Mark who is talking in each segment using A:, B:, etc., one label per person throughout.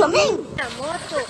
A: Chomín. La moto.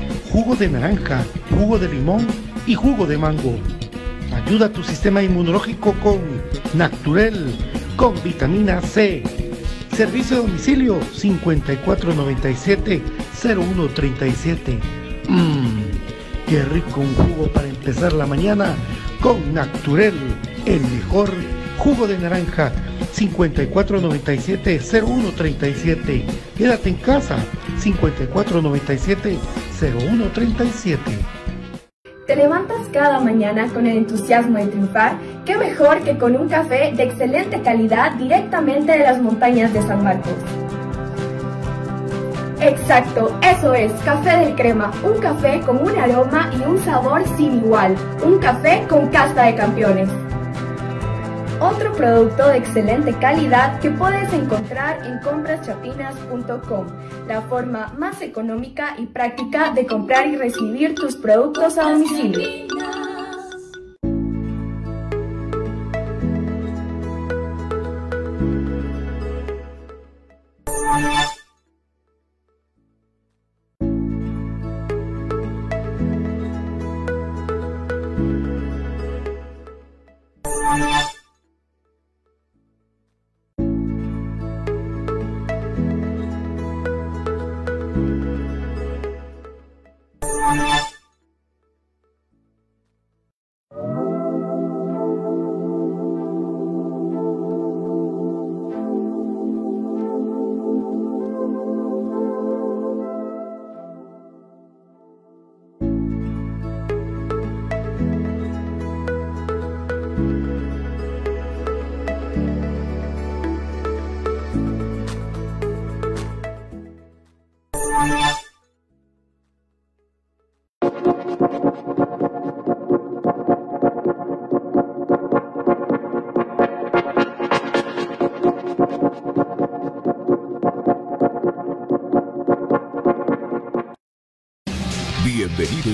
B: jugo de naranja, jugo de limón y jugo de mango. Ayuda a tu sistema inmunológico con Naturel, con vitamina C. Servicio de domicilio 5497-0137. Mmm, qué rico un jugo para empezar la mañana con Naturel, el mejor jugo de naranja 5497-0137. Quédate en casa 5497-0137.
C: ¿Te levantas cada mañana con el entusiasmo de triunfar? ¿Qué mejor que con un café de excelente calidad directamente de las montañas de San Marcos? Exacto, eso es, café del crema, un café con un aroma y un sabor sin igual, un café con casta de campeones. Otro producto de excelente calidad que puedes encontrar en compraschapinas.com, la forma más económica y práctica de comprar y recibir tus productos a domicilio.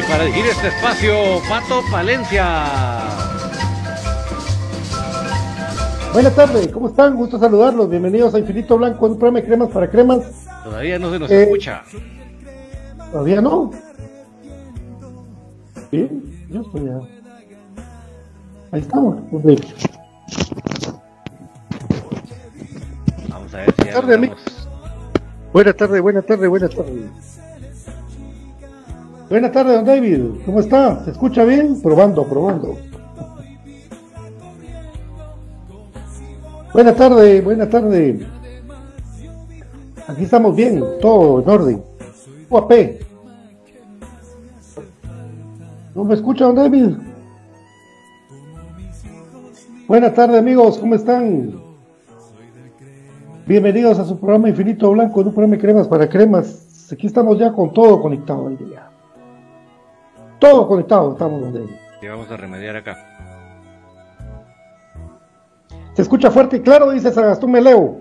D: Y para dirigir este espacio, Pato Palencia.
E: Buenas tardes, ¿cómo están? Gusto saludarlos. Bienvenidos a Infinito Blanco, un programa de cremas para cremas.
D: Todavía no se nos
E: Eh,
D: escucha.
E: ¿Todavía no? Sí, yo estoy ya. Ahí estamos.
D: Vamos a ver si ya
E: Buenas tardes, amigos. Buenas tardes, buenas tardes, buenas tardes. Buenas tardes, don David. ¿Cómo está? ¿Se escucha bien? Probando, probando. Buenas tardes, buenas tardes. Aquí estamos bien, todo en orden. UAP. ¿No me escucha, don David? Buenas tardes, amigos. ¿Cómo están? Bienvenidos a su programa Infinito Blanco, un programa de cremas para cremas. Aquí estamos ya con todo conectado el día. Todo conectado, estamos donde.
D: Y vamos a remediar acá.
E: Se escucha fuerte y claro, dice Sagastún Meleo.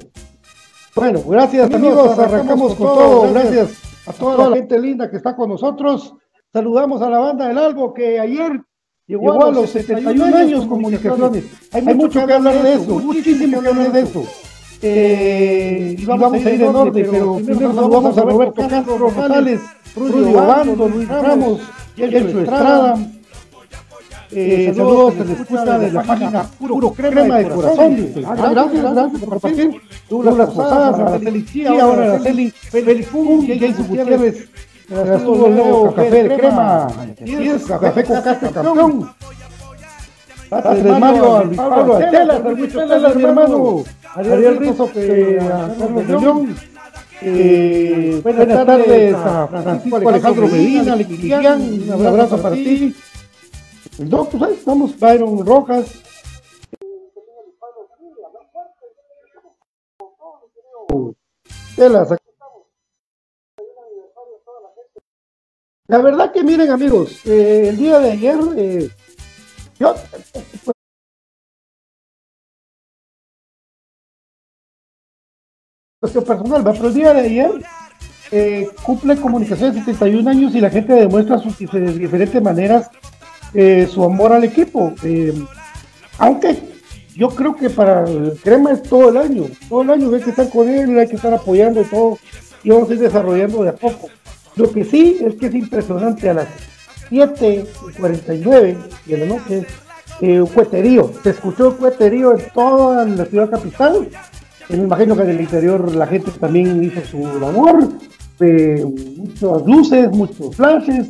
E: Bueno, gracias amigos, arrancamos con todo. Gracias a toda la gente linda que está con nosotros. Saludamos a la banda del Albo que ayer llegó a los 71 años comunicaciones. Hay mucho que hablar de eso, muchísimo que hablar de eso. Eh, y vamos, a ir en orden, pero primero saludamos a Roberto Castro Rosales, Rudy Obando, Luis Ramos, Yelcho Estrada. Eh, saludos, se les escucha de la página Puro Crema de Corazón. Ah, gracias, gracias por compartir. Douglas Posadas, Araceli Chía, ahora Araceli Félix Pum, Jason Gutiérrez. Estuvo Leo Café de Crema. Café con Castro Campeón. Desde Mario a Luis Pablo Estela, Luis Estela, mi hermano. Ariel Rizo, que a Carlos de León. Eh, buenas tardes a Francisco Alejandro Medina, Lequiquian, un abrazo para ti. El doctor, ¿sabes? Estamos Byron Rojas. Telas, La verdad que miren amigos, eh, el día de ayer, eh, yo, personal, ¿va? pero el día de ayer eh, cumple Comunicación 71 años y la gente demuestra sus de diferentes maneras eh, su amor al equipo. Eh, aunque yo creo que para Crema es todo el año, todo el año hay que estar con él, hay que estar apoyando y todo, y vamos a ir desarrollando de a poco. Lo que sí es que es impresionante a las 7.49 de la noche, un cueterío, se escuchó un cueterío en toda la ciudad capital, me imagino que en el interior la gente también hizo su labor, eh, muchas luces, muchos flashes,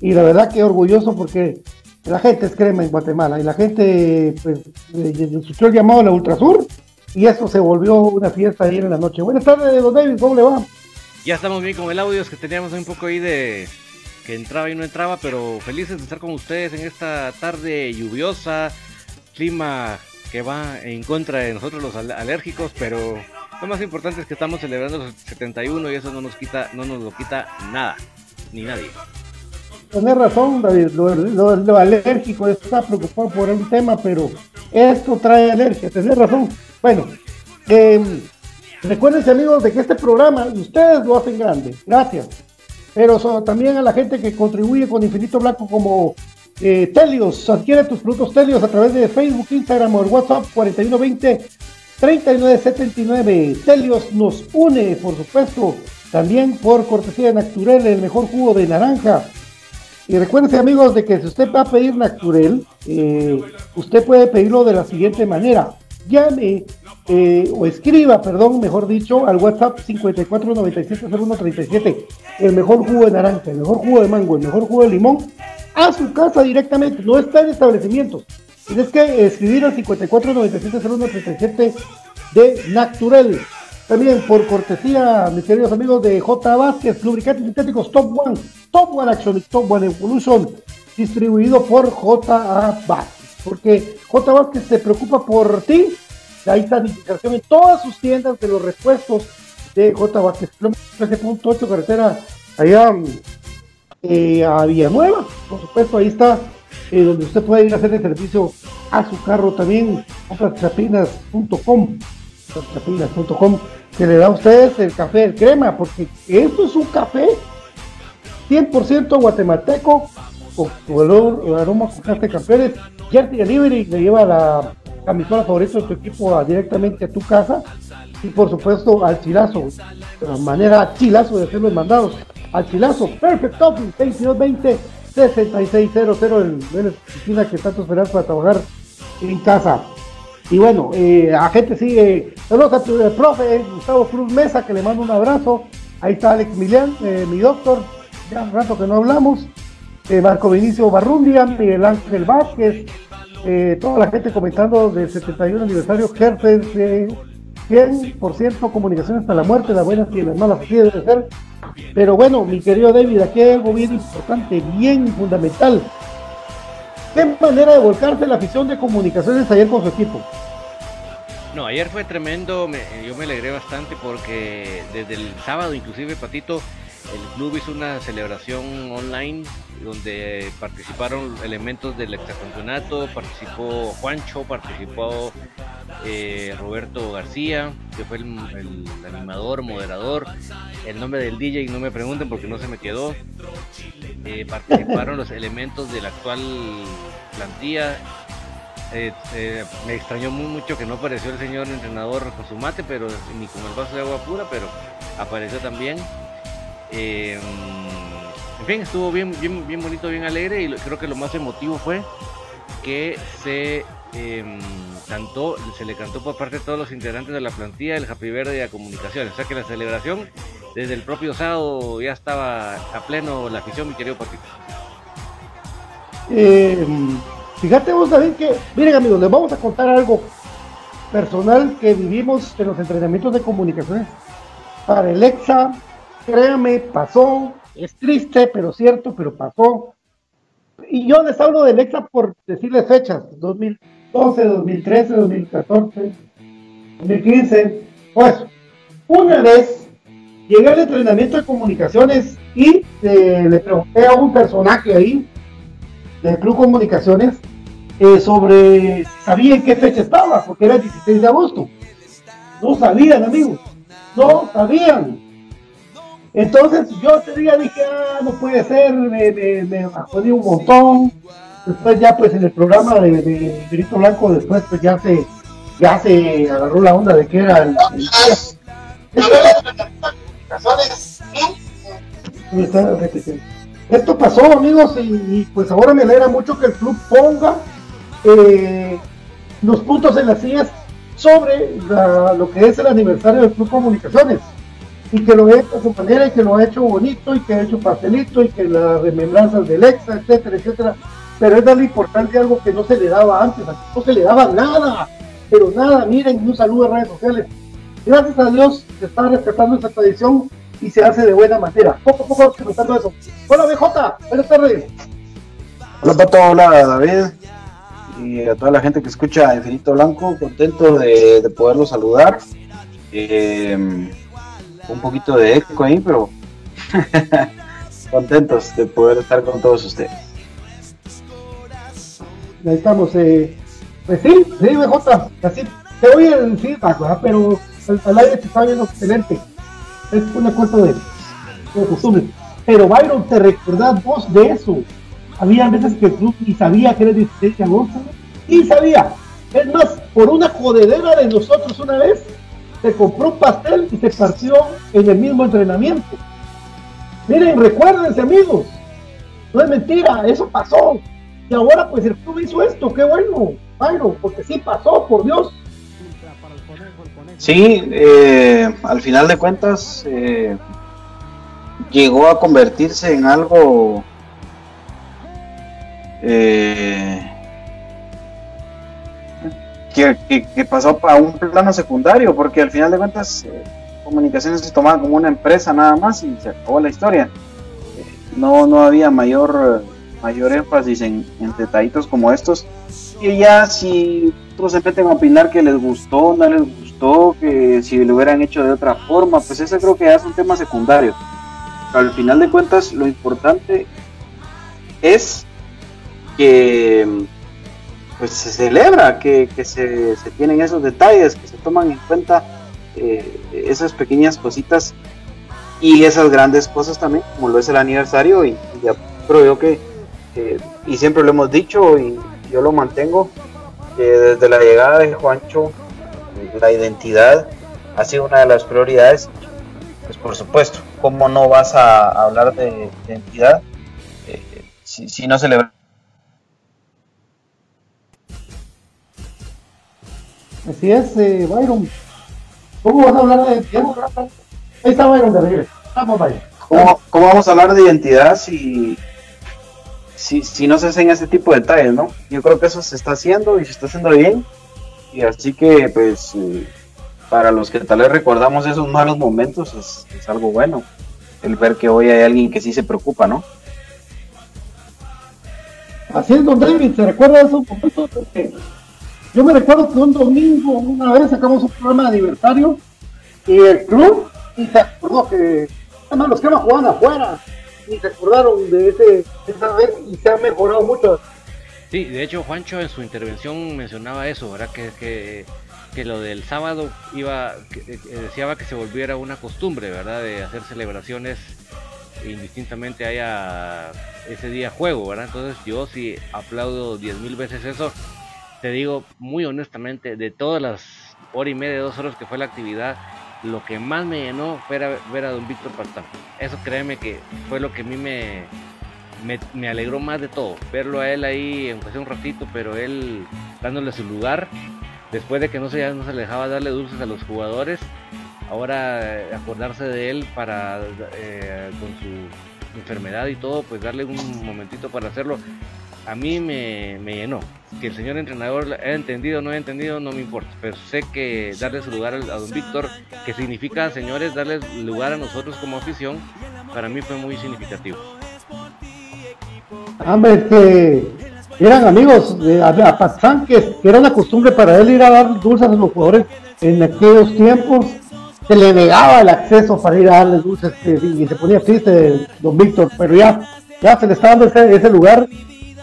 E: y la verdad que orgulloso porque la gente es crema en Guatemala y la gente pues escuchó el llamado a la Ultrasur y eso se volvió una fiesta ayer en la noche. Buenas tardes, don David, ¿cómo le va?
D: Ya estamos bien con el audio, es que teníamos un poco ahí de que entraba y no entraba, pero felices de estar con ustedes en esta tarde lluviosa, clima que va en contra de nosotros los alérgicos, pero lo más importante es que estamos celebrando los 71 y eso no nos quita, no nos lo quita nada, ni nadie.
E: Tienes razón, David, lo, lo, alérgico está preocupado por un tema, pero esto trae alergia, tenés razón. Bueno, eh, recuérdense amigos de que este programa, ustedes lo hacen grande, gracias. Pero también a la gente que contribuye con Infinito Blanco como eh, Telios, adquiere tus productos Telios a través de Facebook, Instagram o WhatsApp 4120 3979. Telios nos une, por supuesto, también por cortesía de Naturel, el mejor jugo de naranja. Y recuérdense amigos de que si usted va a pedir Naturel, eh, usted puede pedirlo de la siguiente manera. Llame eh, o escriba, perdón, mejor dicho, al WhatsApp 54970137. El mejor jugo de naranja, el mejor jugo de mango, el mejor jugo de limón, a su casa directamente. No está en establecimientos. Tienes que escribir al 54970137 de Naturel. También por cortesía, mis queridos amigos de J. Vázquez, lubricantes sintéticos Top One, Top One Action y Top One Evolution, distribuido por J. Vázquez. Porque J. Vázquez se preocupa por ti. Hay sanitización en todas sus tiendas de los repuestos de J. Vázquez. 13.8 carretera allá eh, a Villanueva. Por supuesto, ahí está eh, donde usted puede ir a hacer el servicio a su carro también. Chapinas.com que le da a ustedes el café del crema, porque esto es un café 100% guatemalteco con olor, aroma con café campeones. Jersey Delivery le lleva la camisola favorita de tu equipo directamente a tu casa y por supuesto al chilazo, de manera chilazo de hacer los mandados. Al chilazo, Perfect Office 2220 6600 en la oficina que tanto esperas para trabajar en casa. Y bueno, eh, a gente sigue. Saludos al profe Gustavo Cruz Mesa, que le mando un abrazo. Ahí está Alex Milian, eh, mi doctor, ya un rato que no hablamos. Eh, Marco Vinicio Barrundia, Miguel Ángel Vázquez, toda la gente comentando del 71 aniversario Jefe 100% comunicaciones hasta la muerte, las buenas y las malas, así debe ser. Pero bueno, mi querido David, aquí hay algo bien importante, bien fundamental. ¿Qué manera de volcarse la afición de comunicaciones ayer con su equipo?
D: No, ayer fue tremendo, yo me alegré bastante porque desde el sábado inclusive Patito, el club hizo una celebración online donde participaron elementos del extracampeonato, participó Juancho, participó eh, Roberto García, que fue el, animador, moderador, el nombre del DJ no me pregunten porque no se me quedó, eh, participaron los elementos de la actual plantilla. Eh, me extrañó muy mucho que no apareció el señor entrenador con su mate, pero ni con el vaso de agua pura, pero apareció también. En fin, estuvo bien, bien, bien bonito, bien alegre y creo que lo más emotivo fue que se em, cantó, se le cantó por parte de todos los integrantes de la plantilla el Happy Verde a Comunicaciones. O sea que la celebración desde el propio sábado ya estaba a pleno la afición, mi querido Patito.
E: Eh, Fíjate vos, David, que, miren amigos, les vamos a contar algo personal que vivimos en los entrenamientos de comunicaciones. Para el EXA, créame, pasó, es triste, pero cierto, pero pasó. Y yo les hablo del EXA por decirles fechas, 2012, 2013, 2014, 2015. Pues, una vez llegué al entrenamiento de comunicaciones y eh, le pregunté a un personaje ahí del Club Comunicaciones eh, sobre sabía en qué fecha estaba, porque era el 16 de agosto. No sabían, amigos, no sabían. Entonces yo ese día dije, ah, no puede ser, me, me, me un montón. Después ya pues en el programa de, de Blanco, después pues ya se, ya se agarró la onda de que era el, Esto pasó amigos y pues ahora me alegra mucho que el club ponga eh, los puntos en las sillas sobre lo que es el aniversario del Club Comunicaciones y que lo ha hecho a su manera y que lo ha hecho bonito y que ha hecho pastelito y que las remembranzas del EXA, etcétera, etcétera. Pero es darle importancia a algo que no se le daba antes, no se le daba nada, pero nada, miren, un saludo a redes sociales. Gracias a Dios se está respetando esa tradición y se hace de buena manera. Poco a poco respetando eso. Hola BJ, buenas tardes.
F: Hola Pato, hola David y a toda la gente que escucha Infinito Blanco, contento de, poderlo saludar. Eh, un poquito de eco ahí, pero contentos de poder estar con todos ustedes.
E: Ahí estamos. Eh, pues sí, sí, BJ, así te voy a decir, pero el, aire te está viendo excelente. Es una cosa de, de costumbre. Pero Byron, ¿te recordás vos de eso? Había veces que club ni sabía que era 16 de agosto, y sabía. Es más, por una jodedera de nosotros una vez, se compró un pastel y se partió en el mismo entrenamiento. Miren, recuérdense amigos, no es mentira, eso pasó. Y ahora pues el club hizo esto, qué bueno, Byron, porque sí pasó, por Dios.
F: Sí, eh, al final de cuentas eh, llegó a convertirse en algo eh, que, pasó a un plano secundario, porque al final de cuentas eh, comunicaciones se tomaba como una empresa nada más y se acabó la historia. Eh, no, no había mayor, mayor énfasis en, detallitos como estos. Y ya si otros empiezan a opinar que les gustó, no les gustó, que si lo hubieran hecho de otra forma, pues ese creo que ya es un tema secundario. Pero al final de cuentas lo importante es que pues se celebra que, se, tienen esos detalles, que se toman en cuenta eh, esas pequeñas cositas y esas grandes cosas también, como lo es el aniversario. Y, ya creo yo que, y siempre lo hemos dicho y yo lo mantengo, que desde la llegada de Juancho, la identidad ha sido una de las prioridades. Pues por supuesto, ¿cómo no vas a hablar de identidad eh, si, si no celebras?
E: Así es, eh, Byron. ¿Cómo vas a hablar de identidad? Ahí está Byron de regreso. Vamos, Byron.
F: ¿Cómo, ¿Cómo, vamos a hablar de identidad si, si, si no se hacen ese tipo de detalles, no? Yo creo que eso se está haciendo y se está haciendo bien. Y así que, pues, eh, para los que tal vez recordamos esos malos momentos, es, es algo bueno. El ver que hoy hay alguien que sí se preocupa, ¿no?
E: Así es, don David, ¿se recuerda esos momentos? Yo me recuerdo que un domingo, una vez sacamos un programa de aniversario y el club y se acordó que además los que jugaban afuera y se acordaron de ese esa vez y se ha mejorado mucho.
D: Sí, de hecho Juancho en su intervención mencionaba eso, ¿verdad? Que, que, que lo del sábado iba, que, que deseaba que se volviera una costumbre, ¿verdad? De hacer celebraciones indistintamente haya ese día juego, ¿verdad? Entonces yo sí aplaudo diez mil veces eso. Te digo muy honestamente, de todas las hora y media, dos horas que fue la actividad, lo que más me llenó fue ver a don Víctor Pastán. Eso créeme que fue lo que a mí me, me, alegró más de todo. Verlo a él ahí, aunque sea un ratito, pero él dándole su lugar. Después de que no se, ya no se le dejaba darle dulces a los jugadores, ahora eh, acordarse de él para eh, con su enfermedad y todo, pues darle un momentito para hacerlo. A mí me, me llenó. Que el señor entrenador haya entendido o no haya entendido, no me importa. Pero sé que darle su lugar a don Víctor, que significa, señores, darle lugar a nosotros como afición, para mí fue muy significativo.
E: Hombre, que eran amigos de a Pazán, que, era una costumbre para él ir a dar dulces a los jugadores en aquellos tiempos. Se le negaba el acceso para ir a darles dulces y se ponía triste don Víctor, pero ya, ya se le está dando ese lugar.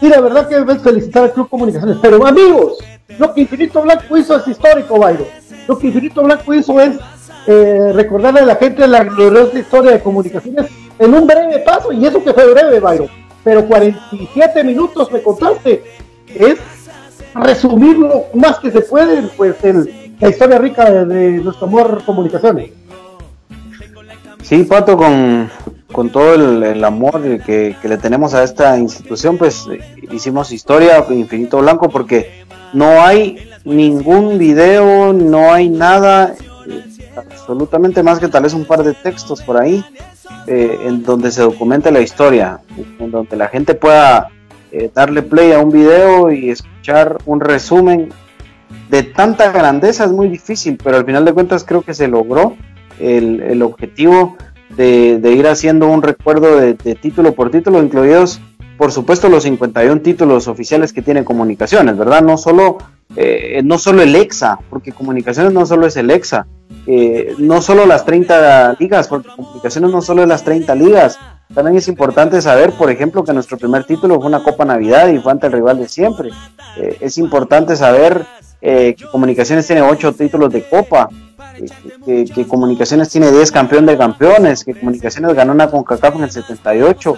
E: Y la verdad que debes felicitar al Club Comunicaciones. Pero amigos, lo que Infinito Blanco hizo es histórico, Bayro. Lo que Infinito Blanco hizo es eh, recordarle a la gente la gloriosa historia de comunicaciones en un breve paso, y eso que fue breve, Bayro pero 47 minutos me contaste. Es resumirlo más que se puede, pues, en la historia rica de nuestro amor comunicaciones.
F: Sí, Pato, con, con todo el, amor que, le tenemos a esta institución, pues hicimos historia Infinito Blanco porque no hay ningún video, no hay nada, absolutamente más que tal vez un par de textos por ahí eh, en donde se documente la historia, en donde la gente pueda eh, darle play a un video y escuchar un resumen de tanta grandeza es muy difícil, pero al final de cuentas creo que se logró el objetivo de, ir haciendo un recuerdo de, título por título, incluidos por supuesto los 51 títulos oficiales que tiene comunicaciones, ¿verdad? No solo, eh, no solo el EXA, porque comunicaciones no solo es el EXA, eh, no solo las 30 ligas, porque comunicaciones no solo es las 30 ligas, también es importante saber, por ejemplo, que nuestro primer título fue una Copa Navidad y fue ante el rival de siempre. Eh, es importante saber eh, que Comunicaciones tiene 8 títulos de Copa, que, Comunicaciones tiene 10 campeón de campeones, que Comunicaciones ganó una CONCACAF en el 78,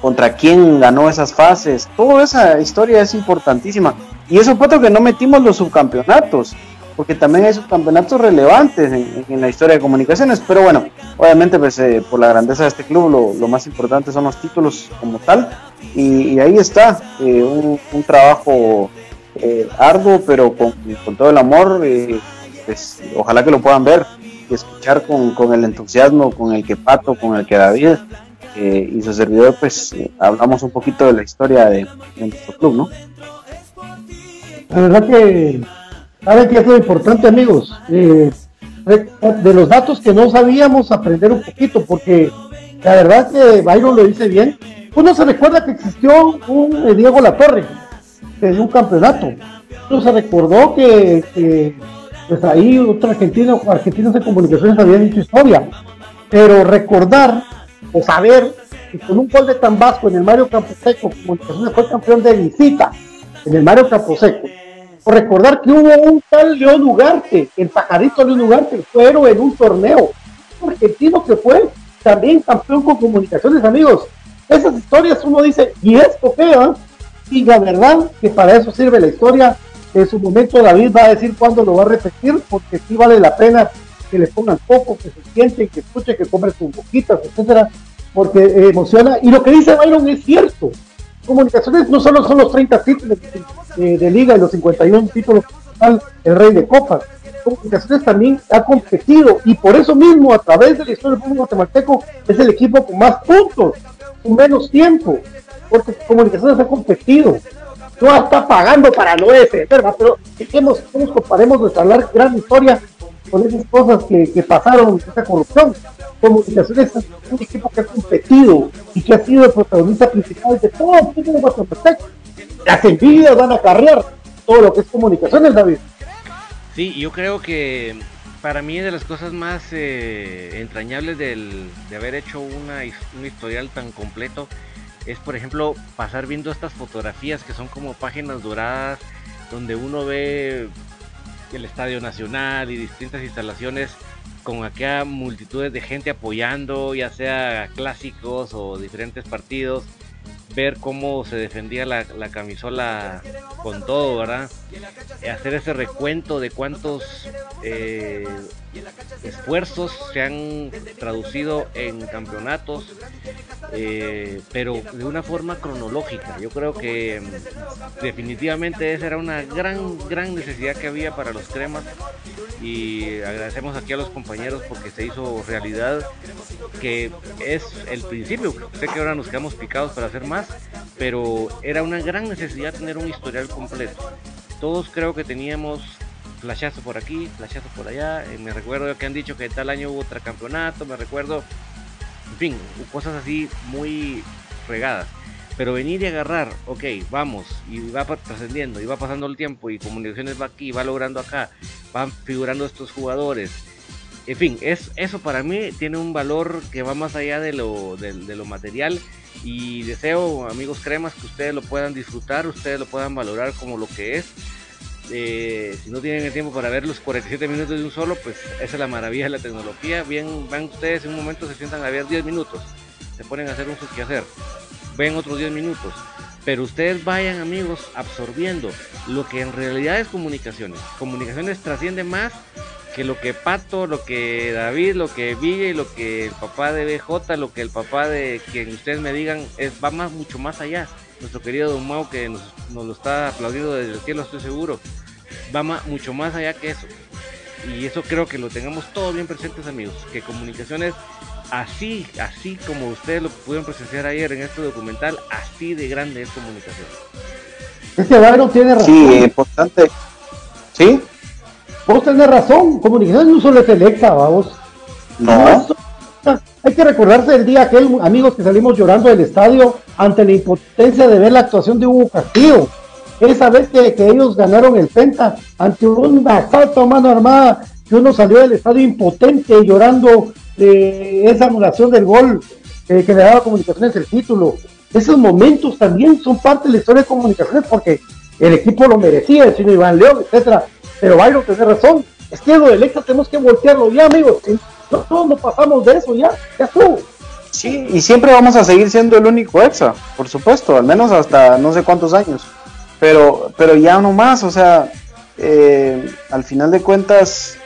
F: contra quién ganó esas fases. Toda esa historia es importantísima. Y eso fue que no metimos los subcampeonatos porque también hay subcampeonatos relevantes en, en, la historia de comunicaciones, pero bueno, obviamente pues eh, por la grandeza de este club lo, lo, más importante son los títulos como tal, y, y ahí está, eh, un, un, trabajo eh, arduo, pero con, con, todo el amor, eh, pues, ojalá que lo puedan ver y escuchar con, con, el entusiasmo con el que Pato, con el que David eh, y su servidor, pues hablamos un poquito de la historia de, nuestro club, ¿no?
E: La verdad que ¿Saben qué es lo importante, amigos? Eh, de los datos que no sabíamos, aprender un poquito, porque la verdad que Byron lo dice bien. Uno se recuerda que existió un eh, Diego Latorre, en un campeonato. Uno se recordó que, que pues ahí otro argentino, argentinos de comunicaciones habían dicho historia. Pero recordar o saber que con un gol de Tambasco en el Mario Camposeco, Comunicaciones fue campeón de visita en el Mario Camposeco por recordar que hubo un tal León Ugarte, el pajarito León Ugarte, fue héroe en un torneo. Un argentino que fue también campeón con comunicaciones, amigos. Esas historias uno dice, ¿y esto qué? Eh? Y la verdad que para eso sirve la historia. En su momento David va a decir cuándo lo va a repetir, porque sí vale la pena que le pongan poco, que se sienten, que escuchen, que comen sus boquitas, etcétera, porque eh, emociona. Y lo que dice Byron es cierto. Comunicaciones no solo son los 30 títulos de, de, liga y los 51 títulos el rey de copas. Comunicaciones también ha competido y por eso mismo a través de la historia del fútbol guatemalteco es el equipo con más puntos, con menos tiempo, porque Comunicaciones ha competido. No está pagando para no defender, pero ¿cómo comparemos nuestra larga, gran historia con esas cosas que, que pasaron, esa corrupción? Comunicaciones es un equipo que ha competido y que ha sido el protagonista principal de todo el fútbol guatemalteco. Las envidias van a carrear todo lo que es comunicaciones, David.
D: Sí, yo creo que para mí de las cosas más eh, entrañables del, de haber hecho una, un historial tan completo es, por ejemplo, pasar viendo estas fotografías que son como páginas doradas donde uno ve el Estadio Nacional y distintas instalaciones con aquella multitudes de gente apoyando, ya sea clásicos o diferentes partidos ver cómo se defendía la, camisola con todo, ¿verdad? Hacer ese recuento de cuántos eh, esfuerzos se han traducido en campeonatos, eh, pero de una forma cronológica. Yo creo que mm, definitivamente esa era una gran, gran necesidad que había para los cremas y agradecemos aquí a los compañeros porque se hizo realidad, que es el principio. Sé que ahora nos quedamos picados para hacer más, pero era una gran necesidad tener un historial completo. Todos creo que teníamos flashazo por aquí, flashazo por allá. Eh, me recuerdo que han dicho que tal año hubo otro campeonato, me recuerdo, en fin, cosas así muy regadas. Pero venir y agarrar, ok, vamos, y va trascendiendo, y va pasando el tiempo, y comunicaciones va aquí, va logrando acá, van figurando estos jugadores. En fin, es, eso para mí tiene un valor que va más allá de lo, de lo material y deseo, amigos cremas, que ustedes lo puedan disfrutar, ustedes lo puedan valorar como lo que es eh, si no tienen el tiempo para ver los 47 minutos de un solo, pues esa es la maravilla de la tecnología. Bien, van ustedes en un momento, se sientan a ver 10 minutos, se ponen a hacer un hacer ven otros 10 minutos. Pero ustedes vayan, amigos, absorbiendo lo que en realidad es comunicaciones. Comunicaciones trasciende más que lo que Pato, lo que David, lo que Villa y lo que el papá de BJ, lo que el papá de quien ustedes me digan, es, va más, mucho más allá nuestro querido Don Mau que nos, lo está aplaudiendo desde el cielo, estoy seguro, va mucho más allá que eso. Y eso creo que lo tengamos todos bien presentes, amigos. Que comunicaciones, así, así como ustedes lo pudieron presenciar ayer en este documental, así de grande es comunicación.
E: Este Byron tiene razón.
F: Sí, importante. ¿Sí?
E: Vos tenés razón, comunicación no solo es electa, vamos. No. Hay que recordarse del día aquel, amigos, que salimos llorando del estadio ante la impotencia de ver la actuación de Hugo Castillo. Esa vez que, ellos ganaron el Penta ante un asalto a mano armada, que uno salió del estadio impotente llorando de esa anulación del gol eh, que le daba Comunicaciones el título. Esos momentos también son parte de la historia de Comunicaciones porque el equipo lo merecía, el señor Iván León, etcétera. Pero Byron tiene razón, es que lo del tenemos que voltearlo ya, amigos. Todos no pasamos de eso ya, ya estuvo.
F: Sí, y siempre vamos a seguir siendo el único EXA, por supuesto, al menos hasta no sé cuántos años. Pero, pero ya no más, o sea, eh, al final de cuentas,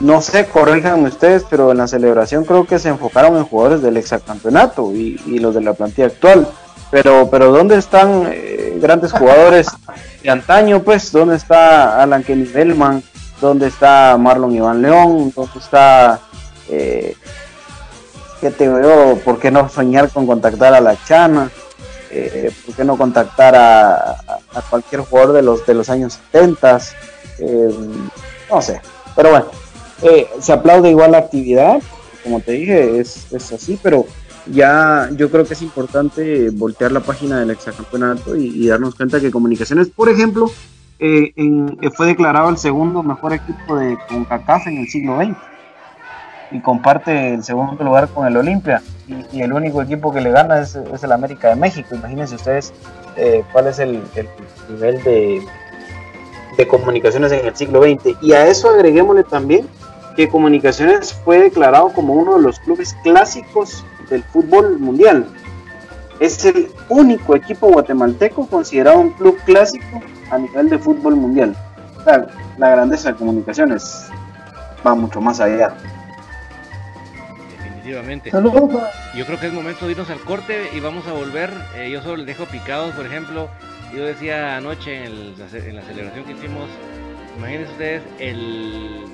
F: no sé, corríjanme ustedes, pero en la celebración creo que se enfocaron en jugadores del exacampeonato y, y los de la plantilla actual. Pero, pero ¿dónde están eh, grandes jugadores de antaño? Pues, ¿dónde está Alan Kenny Bellman? ¿Dónde está Marlon Iván León? ¿Dónde está eh, ¿Qué te veo? ¿Por qué no soñar con contactar a la Chana? Eh, ¿Por qué no contactar a, cualquier jugador de los, de los años 70? Eh, no sé, pero bueno, eh, se aplaude igual la actividad, como te dije, es, así, pero ya yo creo que es importante voltear la página del exacampeonato y, y darnos cuenta que Comunicaciones, por ejemplo, fue declarado el segundo mejor equipo de CONCACAF en el siglo XX y comparte el segundo lugar con el Olimpia. Y, el único equipo que le gana es, el América de México. Imagínense ustedes eh, cuál es el, nivel de, de, comunicaciones en el siglo XX. Y a eso agreguémosle también que Comunicaciones fue declarado como uno de los clubes clásicos del fútbol mundial. Es el único equipo guatemalteco considerado un club clásico a nivel de fútbol mundial. la grandeza de Comunicaciones va mucho más allá.
D: Efectivamente. Yo creo que es momento de irnos al corte y vamos a volver. Eh, yo solo les dejo picados, por ejemplo. Yo decía anoche en, la celebración que hicimos imagínense ustedes el,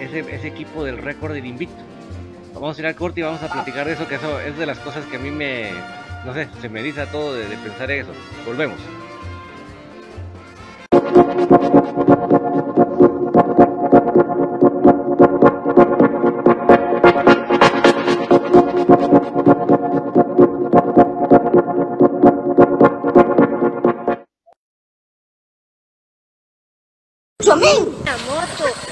D: ese, ese equipo del récord del invicto. Vamos a ir al corte y vamos a platicar de eso, que eso es de las cosas que a mí me, no sé, se me dice todo de, pensar en eso. Volvemos.
A: La moto.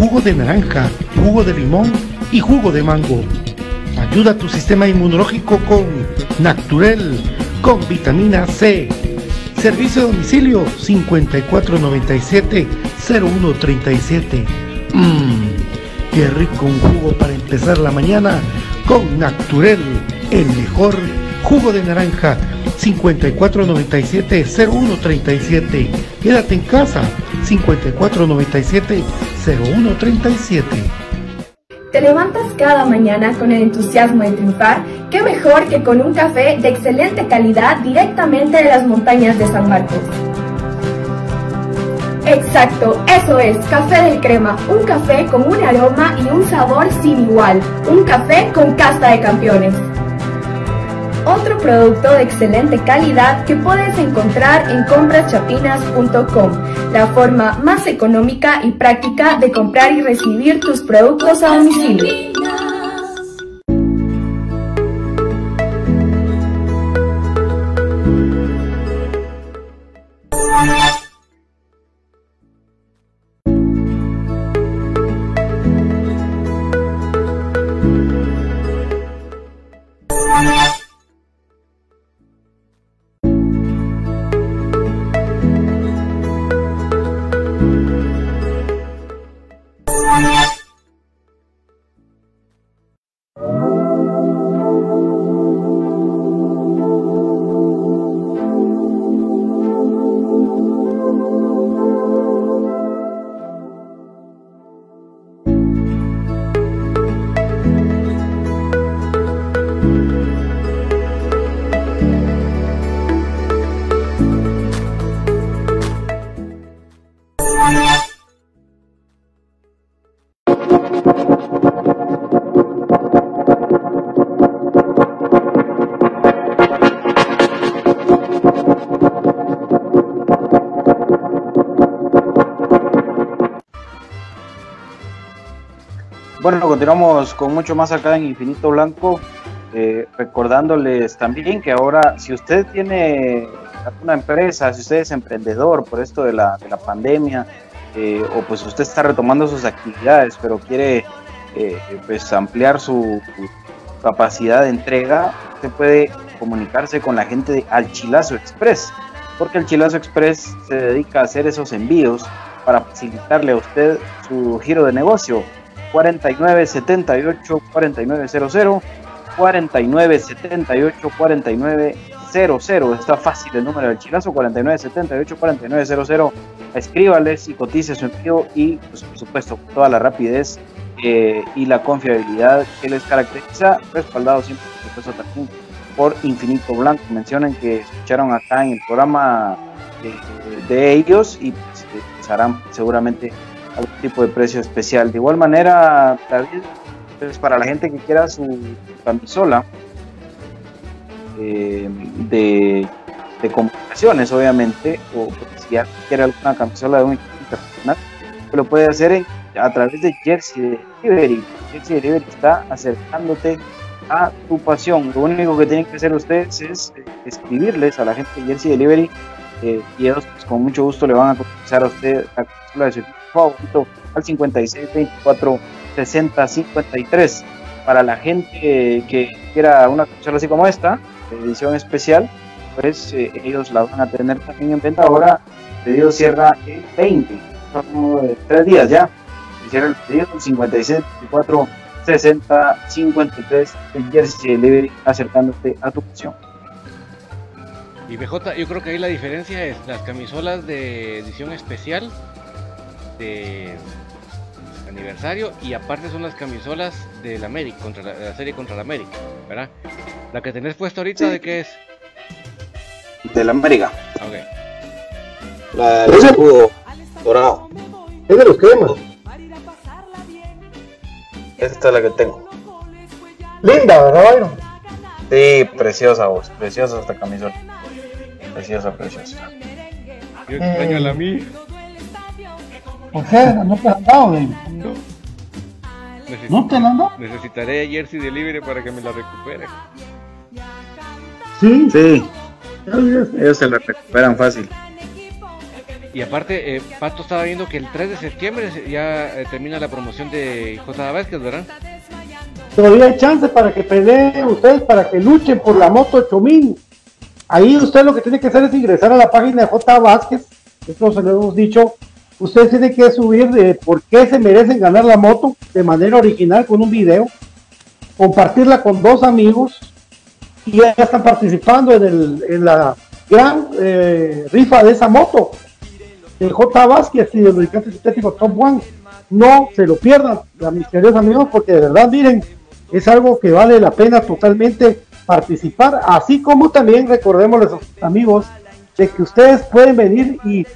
B: jugo de naranja, jugo de limón y jugo de mango. Ayuda a tu sistema inmunológico con Naturel, con vitamina C. Servicio de domicilio 5497-0137. Mmm, qué rico un jugo para empezar la mañana con Naturel, el mejor jugo de naranja 5497-0137. Quédate en casa 5497-0137.
C: ¿Te levantas cada mañana con el entusiasmo de triunfar? ¿Qué mejor que con un café de excelente calidad directamente de las montañas de San Marcos? Exacto, eso es, café del crema, un café con un aroma y un sabor sin igual, un café con casta de campeones. Otro producto de excelente calidad que puedes encontrar en compraschapinas.com, la forma más económica y práctica de comprar y recibir tus productos a domicilio.
F: Bueno, continuamos con mucho más acá en Infinito Blanco, eh, recordándoles también que ahora, si usted tiene una empresa, si usted es emprendedor por esto de la, de la pandemia, eh, o pues usted está retomando sus actividades, pero quiere eh, pues ampliar su, su capacidad de entrega, usted puede comunicarse con la gente de Alchilazo Express, porque Alchilazo Express se dedica a hacer esos envíos para facilitarle a usted su giro de negocio 4978 4900 4978 4900 está fácil el número del chilazo 4978 4900 escríbales y cotice su envío y pues, por supuesto toda la rapidez eh, y la confiabilidad que les caracteriza, respaldado siempre por también por Infinito Blanco. Mencionan que escucharon acá en el programa de, ellos y pues, eh, harán seguramente algún tipo de precio especial. De igual manera, David, pues, para la gente que quiera su camisola eh, de, de, comunicaciones, obviamente, o si ya quiere alguna camisola de un equipo internacional, pues, lo puede hacer a través de Jersey Delivery. Jersey Delivery está acercándote a tu pasión. Lo único que tienen que hacer ustedes es eh, escribirles a la gente de Jersey Delivery eh, y ellos pues, con mucho gusto le van a cotizar a usted la consola de su equipo favorito al 56 24 60 53 para la gente que quiera una consola así como esta edición especial pues eh, ellos la van a tener también en venta ahora. El pedido cierra el 20 son tres días ya. Cierra el pedido 56 24 60 53 en Jersey Delivery acercándote a tu opción.
D: Y BJ, yo creo que ahí la diferencia es las camisolas de edición especial de aniversario y aparte son las camisolas del América, contra la, serie contra la América, ¿verdad? La que tenés puesta ahorita, ¿de qué es?
F: Del América.
D: Ok.
E: La del escudo dorado. Es de los cremas.
F: Esta es la que tengo.
E: Linda, ¿verdad,
F: Sí, preciosa vos, preciosa esta camisola. Preciosa, preciosa.
D: Yo extraño a la mía.
E: ¿Por qué? ¿No te han dado, No. ¿No te la han dado?
D: Necesitaré Jersey Delivery para que me la recupere.
E: Sí.
F: Sí. Ellos se la recuperan fácil.
D: Y aparte, eh, Pato estaba viendo que el 3 de septiembre ya eh, termina la promoción de J. Vázquez, ¿verdad?
E: Todavía hay chance para que peleen ustedes, para que luchen por la moto 8000. Ahí usted lo que tiene que hacer es ingresar a la página de J. Vázquez, esto se lo hemos dicho, usted tiene que subir de por qué se merecen ganar la moto de manera original con un video, compartirla con dos amigos y ya están participando en, el, en la gran eh, rifa de esa moto. El J. Vázquez y el lubricante sintético Top One. No se lo pierdan, mis queridos amigos, porque de verdad, miren, es algo que vale la pena totalmente participar, así como también recordemos los amigos de que ustedes pueden venir y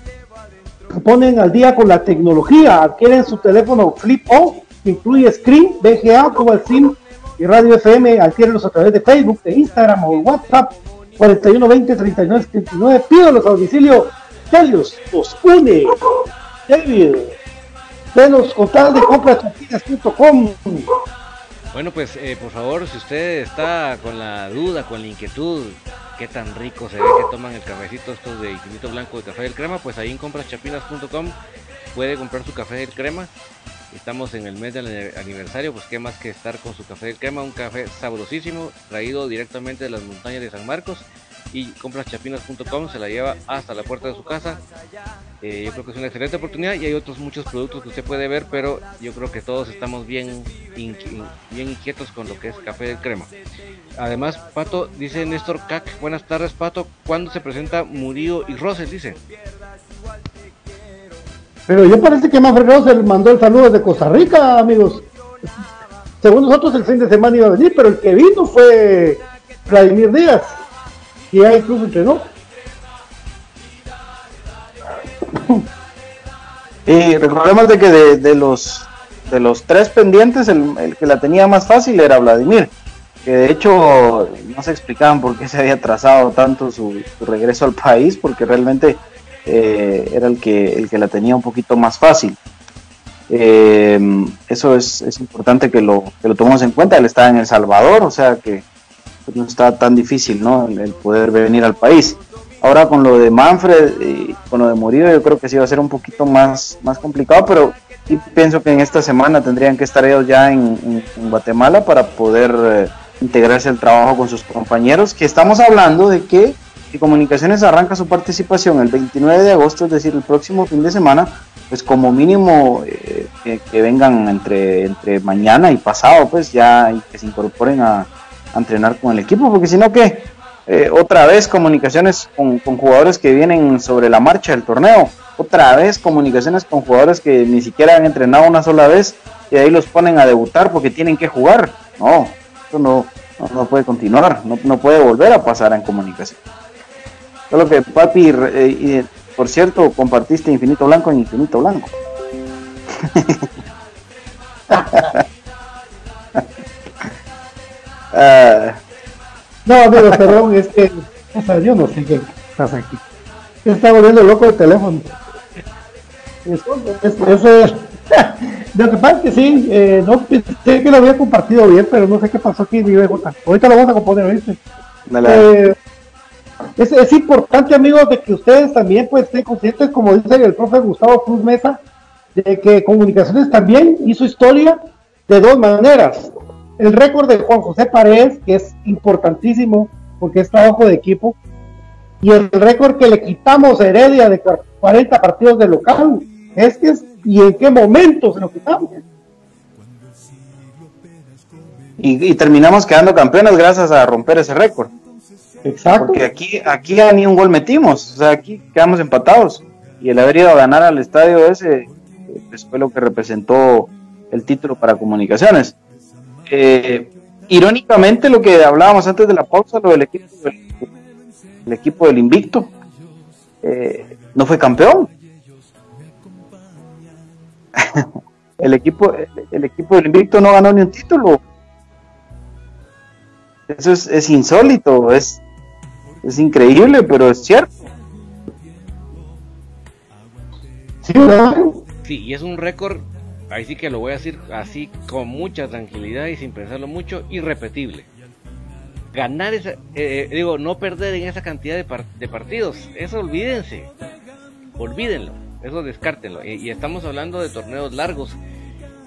E: ponen al día con la tecnología, adquieren su teléfono Flip O, que incluye Screen, VGA, el SIM y Radio FM, adquiérenlos a través de Facebook, de Instagram o WhatsApp. 4120 3979, pídalos a domicilio, Telios los une, David, denos con tal de compras.com
D: bueno, pues eh, por favor, si usted está con la duda, con la inquietud, qué tan rico se ve que toman el cafecito estos de Infinito Blanco de Café del Crema, pues ahí en compraschapinas.com puede comprar su café del crema. Estamos en el mes del aniversario, pues qué más que estar con su café del crema, un café sabrosísimo, traído directamente de las montañas de San Marcos y compraschapinas.com se la lleva hasta la puerta de su casa. Eh, yo creo que es una excelente oportunidad y hay otros muchos productos que usted puede ver, pero yo creo que todos estamos bien, bien inquietos con lo que es café de crema. Además, Pato, dice Néstor Cac, buenas tardes Pato, ¿cuándo se presenta Murillo y Roses? Dice.
E: Pero yo parece que Manfred Rosel mandó el saludo desde Costa Rica, amigos. Según nosotros el fin de semana iba a venir, pero el que vino fue Vladimir Díaz y ya incluso entrenó.
F: Y recordemos de que de, los de los tres pendientes, el, que la tenía más fácil era Vladimir, que de hecho no se explicaban por qué se había trazado tanto su, regreso al país, porque realmente eh, era el que, el que la tenía un poquito más fácil. Eh, eso es, es, importante que lo, que lo tomemos en cuenta. Él está en El Salvador, o sea que pues no está tan difícil, ¿no? El, poder venir al país. Ahora con lo de Manfred y con lo de Murillo, yo creo que sí va a ser un poquito más, más complicado, pero pienso que en esta semana tendrían que estar ellos ya en, Guatemala para poder eh, integrarse al trabajo con sus compañeros, que estamos hablando de que si Comunicaciones arranca su participación el 29 de agosto, es decir, el próximo fin de semana, pues como mínimo eh, que, vengan entre, entre mañana y pasado, pues ya y que se incorporen a, entrenar con el equipo, porque si no, que eh, otra vez comunicaciones con, jugadores que vienen sobre la marcha del torneo. otra vez comunicaciones con jugadores que ni siquiera han entrenado una sola vez y ahí los ponen a debutar porque tienen que jugar. No, eso no, no, puede continuar, no, no, puede volver a pasar en comunicación. Solo que papi, eh, por cierto, compartiste Infinito Blanco en Infinito Blanco.
E: Ah. No, amigo, perdón, es que o sea, yo no sé qué pasa aquí. Se está volviendo loco el teléfono. Eso, eso, es. Lo que pasa es que sí, eh, no sé que lo había compartido bien, pero no sé qué pasó aquí, mi Ahorita lo vamos a componer, ¿viste? Eh, es, es, importante, amigos, de que ustedes también pues estén conscientes, como dice el profe Gustavo Cruz Mesa, de que Comunicaciones también hizo historia de dos maneras. El récord de Juan José Paredes, que es importantísimo porque es trabajo de equipo, y el récord que le quitamos a Heredia de 40 partidos de local. Es que es, y en qué momento se lo quitamos.
F: Y, terminamos quedando campeones gracias a romper ese récord.
E: Exacto.
F: Porque aquí, aquí ya ni un gol metimos, o sea, aquí quedamos empatados. Y el haber ido a ganar al estadio ese pues, fue lo que representó el título para comunicaciones. Eh, irónicamente, lo que hablábamos antes de la pausa, lo del equipo del, equipo del Invicto, eh, no fue campeón. el equipo el, equipo del Invicto no ganó ni un título. Eso es, insólito, es, es increíble, pero es cierto.
D: Sí, y es un récord ahí sí que lo voy a decir así con mucha tranquilidad y sin pensarlo mucho, irrepetible. Ganar esa, eh, eh, digo, no perder en esa cantidad de, partidos, eso olvídense, olvídenlo, eso descártenlo. Y, estamos hablando de torneos largos,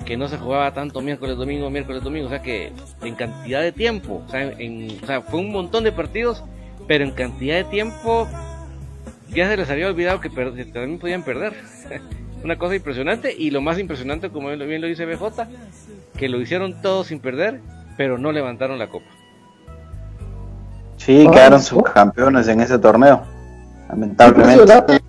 D: que no se jugaba tanto miércoles, domingo, miércoles, domingo, o sea que en cantidad de tiempo, o sea, o sea fue un montón de partidos, pero en cantidad de tiempo ya se les había olvidado que también podían perder. Una cosa impresionante y lo más impresionante, como bien lo dice BJ, que lo hicieron todos sin perder, pero no levantaron la copa.
F: Sí, quedaron subcampeones en ese torneo, lamentablemente.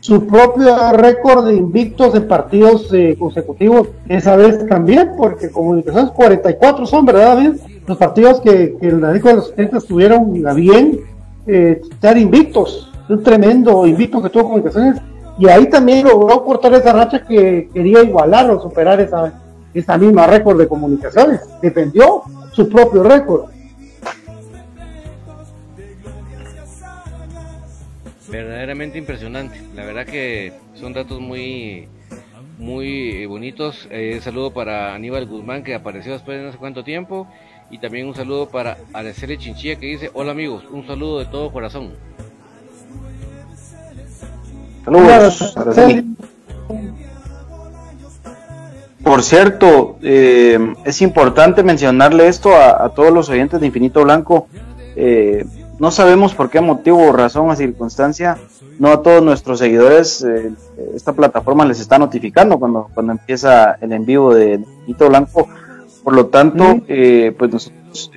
E: su propio récord de invictos en partidos eh, consecutivos esa vez también, porque Comunicaciones 44 son, ¿verdad, Los partidos que, que el de los 70 estuvieron bien, eh, estar invictos un tremendo invicto que tuvo comunicaciones y ahí también logró cortar esa racha que quería igualar o superar esa, esa misma récord de comunicaciones. Defendió su propio récord.
D: Verdaderamente impresionante. La verdad que son datos muy muy bonitos. Eh, un saludo para Aníbal Guzmán que apareció después de no sé cuánto tiempo. Y también un saludo para Araceli Chinchilla que dice, hola amigos, un saludo de todo corazón.
F: Por cierto, eh, es importante mencionarle esto a, todos los oyentes de Infinito Blanco. Eh, no sabemos por qué motivo, razón o circunstancia, no a todos nuestros seguidores eh, esta plataforma les está notificando cuando, cuando empieza el en vivo de Infinito Blanco. Por lo tanto, pues nosotros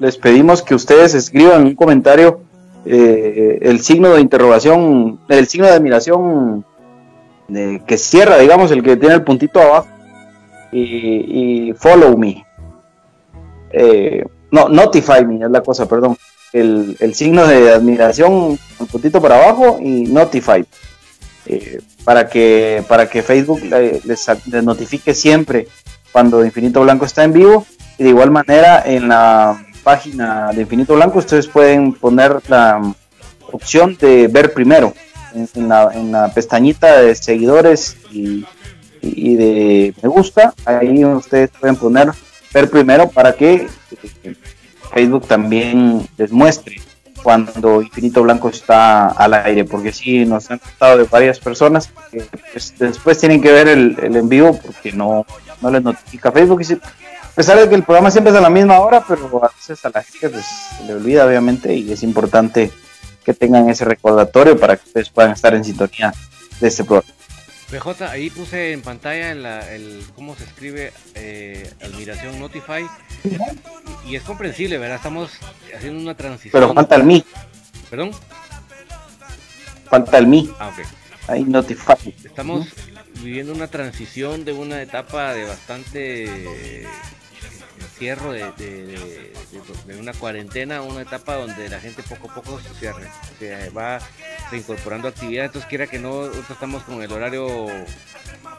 F: les pedimos que ustedes escriban un comentario eh, el signo de interrogación, el signo de admiración que cierra, digamos, el que tiene el puntito abajo, y, follow me. Eh, no, notify me es la cosa, perdón. El, signo de admiración, el puntito para abajo y notify. Eh, para, que, para que Facebook les, les notifique siempre cuando Infinito Blanco está en vivo. Y de igual manera en la página de Infinito Blanco ustedes pueden poner la opción de ver primero en, la, pestañita de seguidores y, de me gusta. Ahí ustedes pueden poner ver primero para que eh, Facebook también les muestre cuando Infinito Blanco está al aire, porque si nos han contado de varias personas que pues, después tienen que ver el, el en vivo porque no, no les notifica Facebook y a pesar de que el programa siempre es a la misma hora, pero a veces a la gente pues, se le olvida obviamente y es importante que tengan ese recordatorio para que ustedes puedan estar en sintonía de este programa.
D: BJ, ahí puse en pantalla el, cómo se escribe eh, Admiración Notify y, es comprensible, ¿verdad? Estamos haciendo una transición.
F: Pero falta el mí.
D: ¿Perdón?
F: falta el mi.
D: Ah, ok.
F: Ahí Notify.
D: Estamos viviendo una transición de una etapa de bastante encierro, de, de, de- de una cuarentena, una etapa donde la gente poco a poco se, re- se va reincorporando a actividades. Entonces, quiera que no, nosotros estamos con el horario,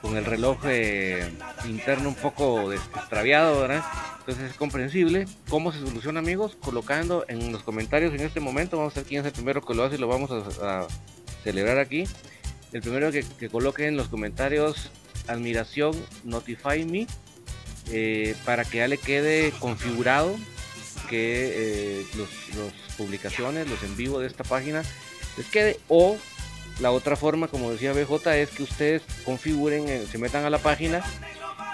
D: con el reloj eh, interno un poco extraviado, ¿verdad? Entonces es comprensible. ¿Cómo se soluciona, amigos? Colocando en los comentarios en este momento, vamos a ver quién es el primero que lo hace y lo vamos a, a celebrar aquí. El primero que, que coloque en los comentarios admiración, notify me, eh, para que ya le quede configurado que eh, los publicaciones, los en vivo de esta página les quede. O la otra forma, como decía BJ, es que ustedes configuren, eh, se metan a la página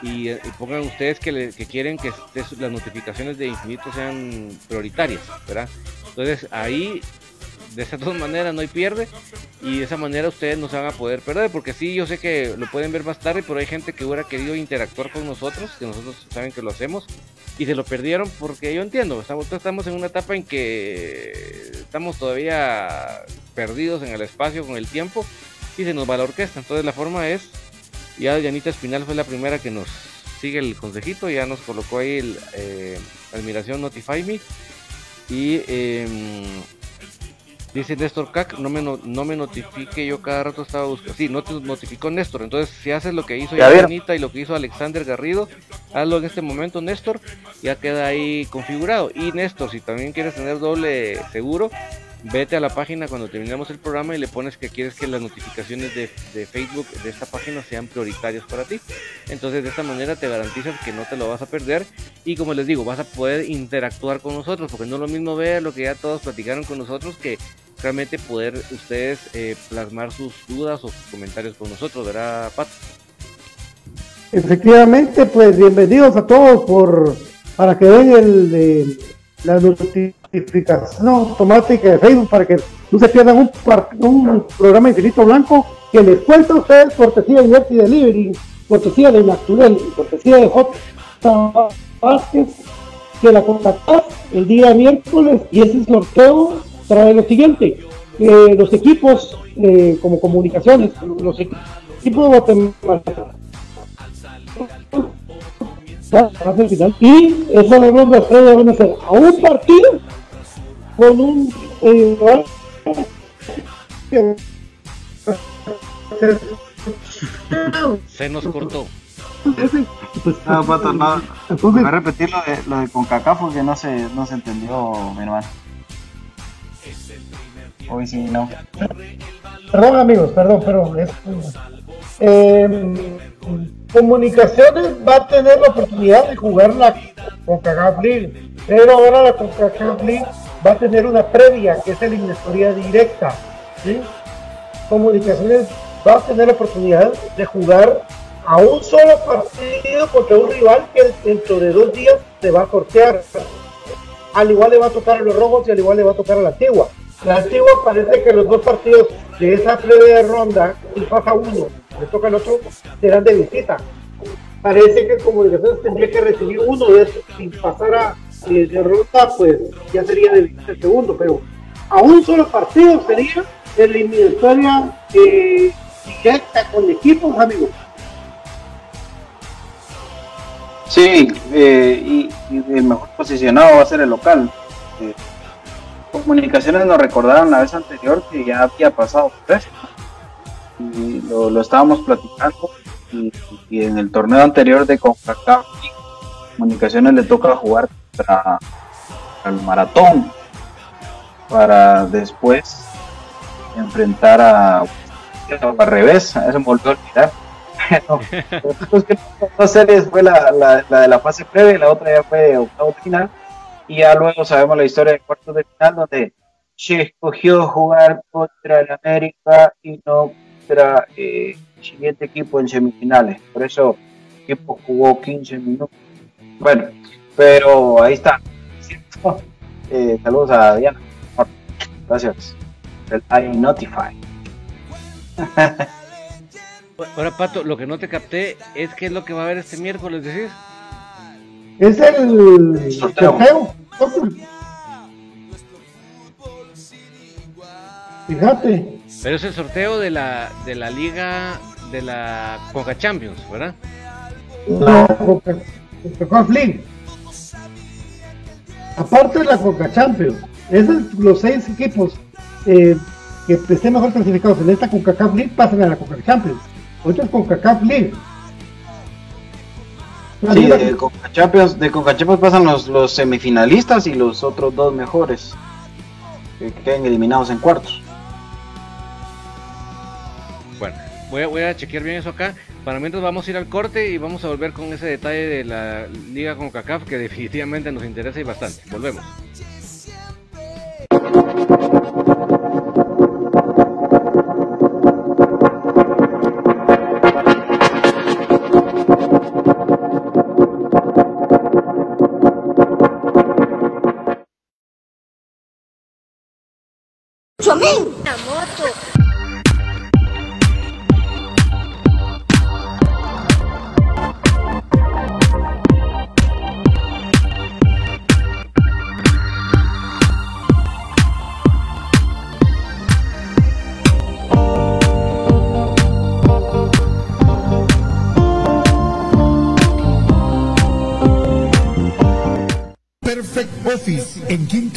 D: y, eh, pongan ustedes que, le- quieren que esté- las notificaciones de infinito sean prioritarias, ¿verdad? Entonces ahí de esas dos maneras no hay pierde y de esa manera ustedes no se van a poder perder porque sí yo sé que lo pueden ver más tarde pero hay gente que hubiera querido interactuar con nosotros que nosotros saben que lo hacemos y se lo perdieron porque yo entiendo estamos, estamos en una etapa en que estamos todavía perdidos en el espacio con el tiempo y se nos va la orquesta. Entonces la forma es ya Yanita Espinal fue la primera que nos sigue el consejito ya nos colocó ahí el eh, admiración notify me y em, Dice Néstor Cac, no me, no, no me notifique, yo cada rato estaba buscando. Sí, no te notificó Néstor. Entonces, si haces lo que hizo. Yanita y lo que hizo Alexander Garrido, hazlo en este momento, Néstor. Ya queda ahí configurado. Y Néstor, si también quieres tener doble seguro, vete a la página cuando terminemos el programa y le pones que quieres que las notificaciones de, Facebook de esta página sean prioritarias para ti. Entonces, de esta manera te garantizas que no te lo vas a perder. Y como les digo, vas a poder interactuar con nosotros, porque no es lo mismo ver lo que ya todos platicaron con nosotros que realmente poder ustedes eh, plasmar sus dudas o sus comentarios con nosotros, ¿verdad, Pato?
E: Efectivamente, pues bienvenidos a todos por para que den el, eh, la notificación automática de Facebook para que no se pierdan un, un programa infinito blanco que les cuenta a ustedes cortesía de Liberty Delivery, cortesía de Naturel, cortesía de J. Vázquez, que la contactás el día miércoles y ese sorteo trae lo siguiente. eh, los equipos eh, como comunicaciones, los equipos de Guatemala hasta el final. Y eso lo vamos a hacer, van a hacer a un partido con un eh,
D: Se nos cortó.
E: pues,
F: No, Pato, no.
E: Entonces-
F: Voy a repetir lo de, lo de CONCACAF porque no se, no se entendió, mi hermano. Hoy sí, no.
E: Perdón amigos, perdón, perdón. es- eh, comunicaciones va a tener la oportunidad de jugar la CONCACAF League, pero ahora la CONCACAF League va a tener una previa que es eliminatoria directa. Comunicaciones va a tener la oportunidad de jugar a un solo partido contra un rival que dentro de dos días se va a sortear. Al igual le va a tocar a los rojos y al igual le va a tocar a la antigua. La antigua parece que los dos partidos de esa breve ronda, si pasa uno, le toca el otro, serán de visita. Parece que Comunicaciones tendría que recibir uno de esos. Si pasara eh, de ronda, pues ya sería de visita el segundo, pero a un solo partido sería eliminatoria eh, directa con equipos, amigos.
F: Sí, eh, y, y el mejor posicionado va a ser el local. Eh, comunicaciones nos recordaron la vez anterior que ya había pasado por esto. Y lo, lo estábamos platicando. Y, y en el torneo anterior de CONCACAF, Comunicaciones le toca jugar contra el Maratón para después enfrentar a al revés, eso me volvió a olvidar. No, pues que dos series fue la, la, la de la fase previa y la otra ya fue de octavo final. Y ya luego sabemos la historia de cuartos de final donde se escogió jugar contra el América y no contra eh, el siguiente equipo en semifinales. Por eso el equipo jugó 15 minutos. Bueno, pero ahí está. Eh, saludos a Diana. Gracias. El I Notify.
D: Ahora, Pato, lo que no te capté es qué es lo que va a haber este miércoles, decís.
E: Es el
F: Sorteo.
E: sorteo. Fíjate.
D: Pero es el sorteo de la, de la liga de la Conca Champions, ¿verdad?
E: No, Coca, Coca Flynn. Aparte de la Coca Champions, esos los seis equipos eh, que estén mejor clasificados en esta CONCACAF League pasan a la Coca Champions. Es CONCACAF League.
F: Sí, de Conca Champions, de Conca Champions pasan los, los semifinalistas y los otros dos mejores que queden eliminados en cuartos.
D: Bueno, voy a, voy a chequear bien eso acá. Para mientras vamos a ir al corte y vamos a volver con ese detalle de la liga con CACAF que definitivamente nos interesa y bastante. Volvemos.
A: Chomín. La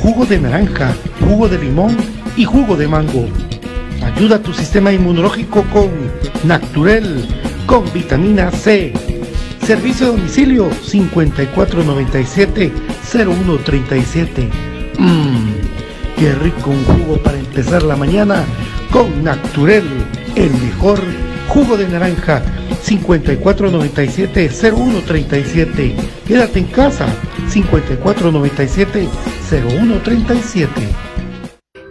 B: jugo de naranja, jugo de limón y jugo de mango. Ayuda a tu sistema inmunológico con Naturel, con vitamina C. Servicio de domicilio 5497-0137. Mmm, qué rico un jugo para empezar la mañana con Naturel, el mejor jugo de naranja 5497-0137. Quédate en casa 5497-0137.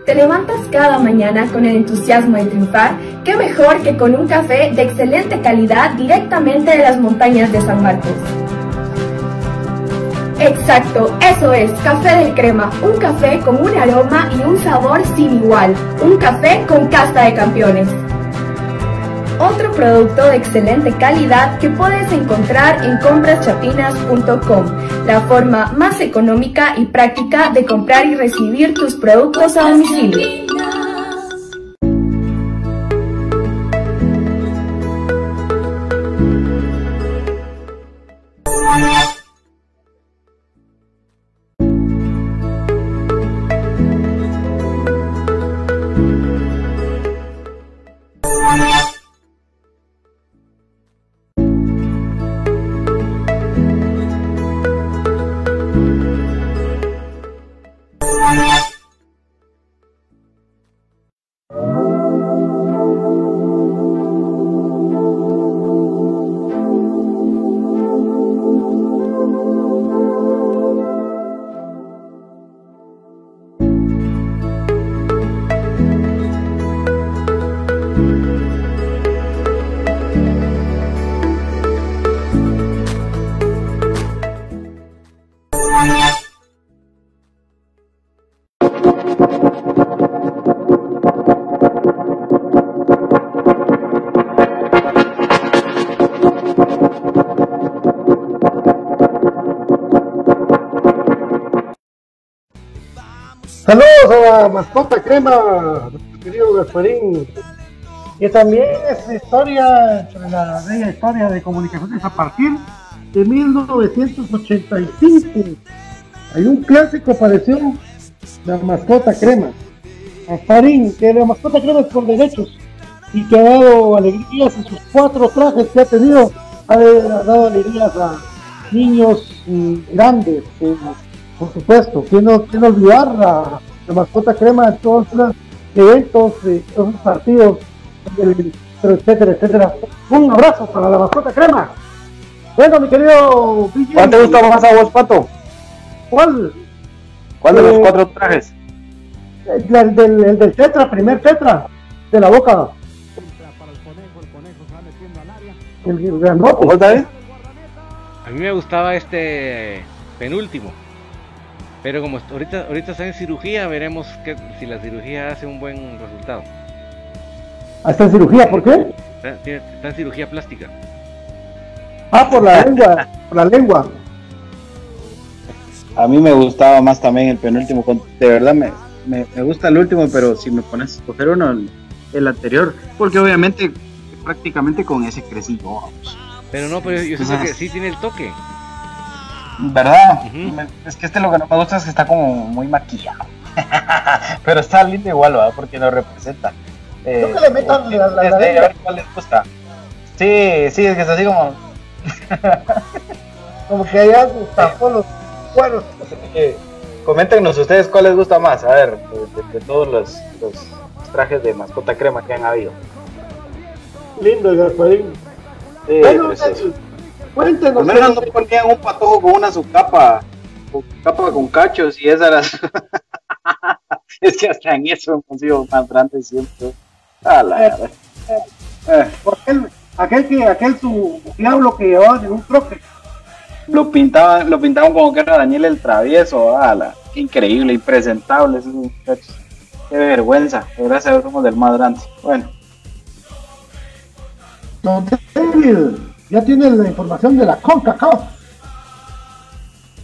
C: ¿Te levantas cada mañana con el entusiasmo de triunfar? ¿Qué mejor que con un café de excelente calidad directamente de las montañas de San Marcos? Exacto, eso es, Café del Crema, un café con un aroma y un sabor sin igual, un café con casta de campeones. Otro producto de excelente calidad que puedes encontrar en compraschapinas.com, la forma más económica y práctica de comprar y recibir tus productos a domicilio.
E: Saludos a la mascota crema, querido Gasparín, que también es historia, la bella historia de comunicaciones a partir de 1985. Hay un clásico apareció, la mascota crema. Gasparín, que la mascota crema es por derechos. y que ha dado alegrías en sus cuatro trajes que ha tenido, ha, dado alegrías a niños grandes, eh, por supuesto, que no, quiero olvidar la, mascota crema en todos los eventos, eh, todos los partidos, etcétera, etcétera. Un abrazo para la mascota crema. Bueno, mi querido
F: ¿Cuál te gusta más a vos, Pato?
E: ¿Cuál?
F: ¿Cuál de los eh, cuatro trajes?
E: El del, el del tetra, primer tetra, de la boca.
D: El, el grandote. David? A mí me gustaba este penúltimo. Pero como ahorita, ahorita está en cirugía, veremos que, si la cirugía hace un buen resultado.
E: ¿Está en cirugía? ¿Por qué?
D: Está, en cirugía plástica.
E: Ah, por la lengua, por la lengua.
F: A mí me gustaba más también el penúltimo. De verdad me, me, gusta el último, pero si me pones a escoger uno, el, anterior, porque obviamente prácticamente con ese crecí
D: Pero no, pero yo siento que sí tiene el toque.
F: ¿Verdad? Es que este lo que no me gusta es que está como muy maquillado. pero está lindo igual, ¿verdad? Porque lo representa.
E: Eh, que le metan la, la, a ver
F: cuál les gusta. Sí, sí, es que es así como.
E: como que allá tapó los cueros.
F: Coméntenos ustedes cuál les gusta más, a ver, de, todos los, los, trajes de mascota crema que han habido.
E: Lindo el Gasparín.
F: Sí, bueno, cuéntenos. menos no ponían un patojo con una su capa, con capa con cachos y esa era. es que hasta en eso hemos sido más grandes siempre. Ah, la eh,
E: eh, aquel, aquel que, aquel su diablo que llevaba en un troque.
F: Lo pintaban, lo pintaban como que era Daniel el travieso, ala, qué increíble, impresentable esos muchachos. Qué vergüenza, gracias a Dios somos del más grande. Bueno.
E: Don ya tiene la información de la CONCACAF.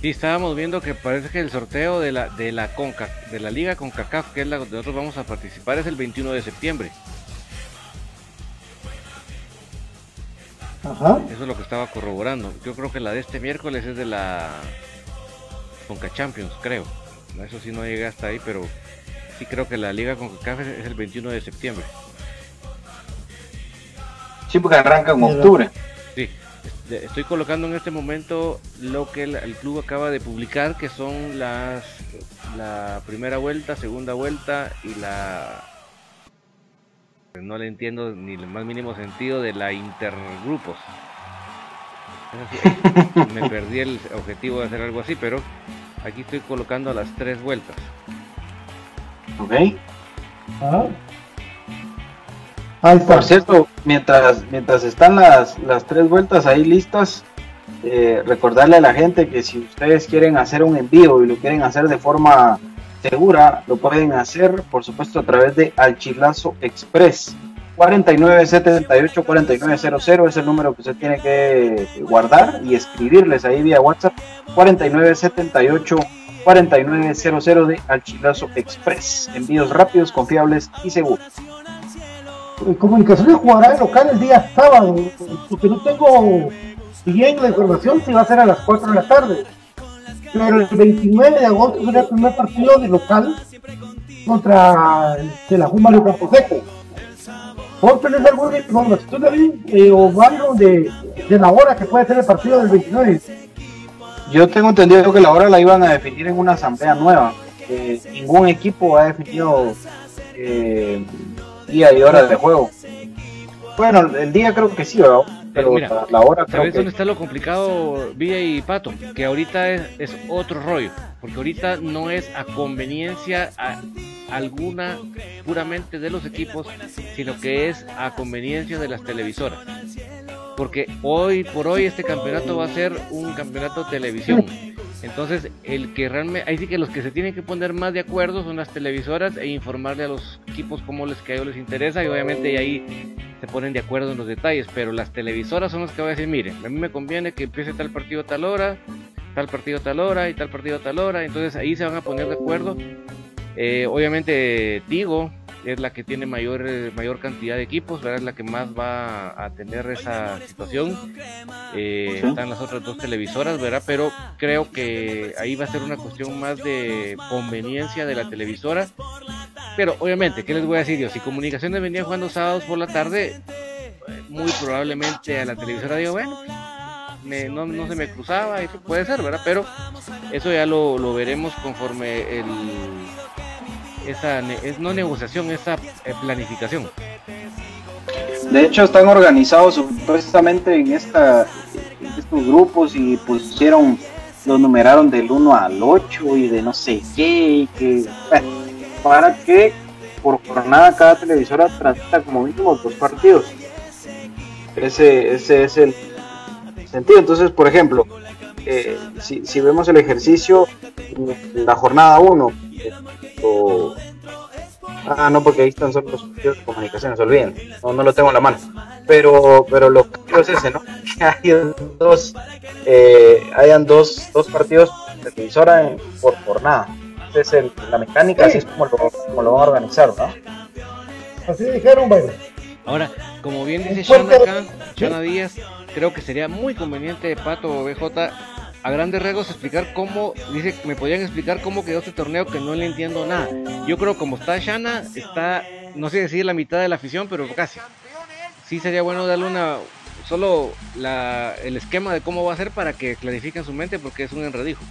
D: Sí, estábamos viendo que parece que el sorteo de la de la Conca, de la Liga CONCACAF, que es la que nosotros vamos a participar, es el 21 de septiembre. Ajá. Eso es lo que estaba corroborando. Yo creo que la de este miércoles es de la Conca Champions, creo. Eso sí no llegué hasta ahí, pero sí creo que la Liga CONCACAF es el 21 de septiembre.
F: Sí, porque arranca en octubre.
D: Estoy colocando en este momento lo que el, club acaba de publicar, que son las la primera vuelta, segunda vuelta y la no le entiendo ni el más mínimo sentido de la intergrupos. me perdí el objetivo de hacer algo así, pero aquí estoy colocando las tres vueltas.
F: Ok. Ah. Por cierto, mientras, mientras están las, las tres vueltas ahí listas, eh, recordarle a la gente que si ustedes quieren hacer un envío y lo quieren hacer de forma segura, lo pueden hacer, por supuesto, a través de Alchilazo Express. 4978-4900 es el número que usted tiene que guardar y escribirles ahí vía WhatsApp. 4978-4900 de Alchilazo Express. Envíos rápidos, confiables y seguros.
E: Comunicaciones jugará en local el día sábado, porque no tengo bien la información si va a ser a las 4 de la tarde. Pero el 29 de agosto será el primer partido de local contra el la Mario Camposeco. ¿Vos tenés alguna información David, eh, o algo de, de la hora que puede ser el partido del 29?
F: Yo tengo entendido que la hora la iban a definir en una asamblea nueva. ningún equipo ha definido eh, día y hora de juego. Bueno, el día creo que sí, ¿verdad? Pero mira, la, hora
D: ¿Sabes dónde está lo complicado, Villa y Pato? Que ahorita es, es, otro rollo. Porque ahorita no es a conveniencia alguna puramente de los equipos, sino que es a conveniencia de las televisoras. Porque hoy por hoy este campeonato va a ser un campeonato televisión. Entonces, el que realmente, ahí sí que los que se tienen que poner más de acuerdo son las televisoras e informarle a los equipos cómo les cae les interesa y obviamente ahí se ponen de acuerdo en los detalles, pero las televisoras son las que van a decir, mire, a mí me conviene que empiece tal partido a tal hora, tal partido a tal hora y tal partido a tal hora, entonces ahí se van a poner de acuerdo. Eh, obviamente Tigo es la que tiene mayor, eh, mayor cantidad de equipos, es la que más va a tener esa situación. Eh, están las otras dos televisoras, ¿verdad? Pero creo que ahí va a ser una cuestión más de conveniencia de la televisora Pero obviamente, ¿qué les voy a decir yo? Si Comunicaciones venía jugando sábados por la tarde, muy probablemente a la televisora digo, bueno, no, se me cruzaba, eso puede ser, ¿verdad? Pero eso ya lo, veremos conforme el, esa, es no negociación, esa eh, planificación.
F: De hecho, están organizados supuestamente en, esta, estos grupos y pusieron, los numeraron del 1 al 8 y de no sé qué, que, para que por jornada cada televisora transmita como mínimo dos partidos. Ese, ese es el sentido. Entonces, por ejemplo, eh, si, si, vemos el ejercicio, la jornada 1, Ah, no, porque ahí están solo los partidos de comunicaciones, olviden. No, no lo tengo en la mano. Pero, pero lo que es ese, ¿no? Que hayan dos, eh, hayan dos, dos partidos de televisora por jornada. Es la mecánica, así es como lo, como lo van a organizar, ¿no?
E: Así dijeron, bueno.
D: Ahora, como bien dice Shana acá, Shana Díaz, creo que sería muy conveniente, Pato BJ, a grandes rasgos explicar cómo, dice, me podían explicar cómo quedó este torneo que no le entiendo nada. Yo creo como está Shana, está, no sé decir la mitad de la afición, pero casi. Sí sería bueno darle una, solo el esquema de cómo va a ser para que clarifiquen su mente porque es un enredijo.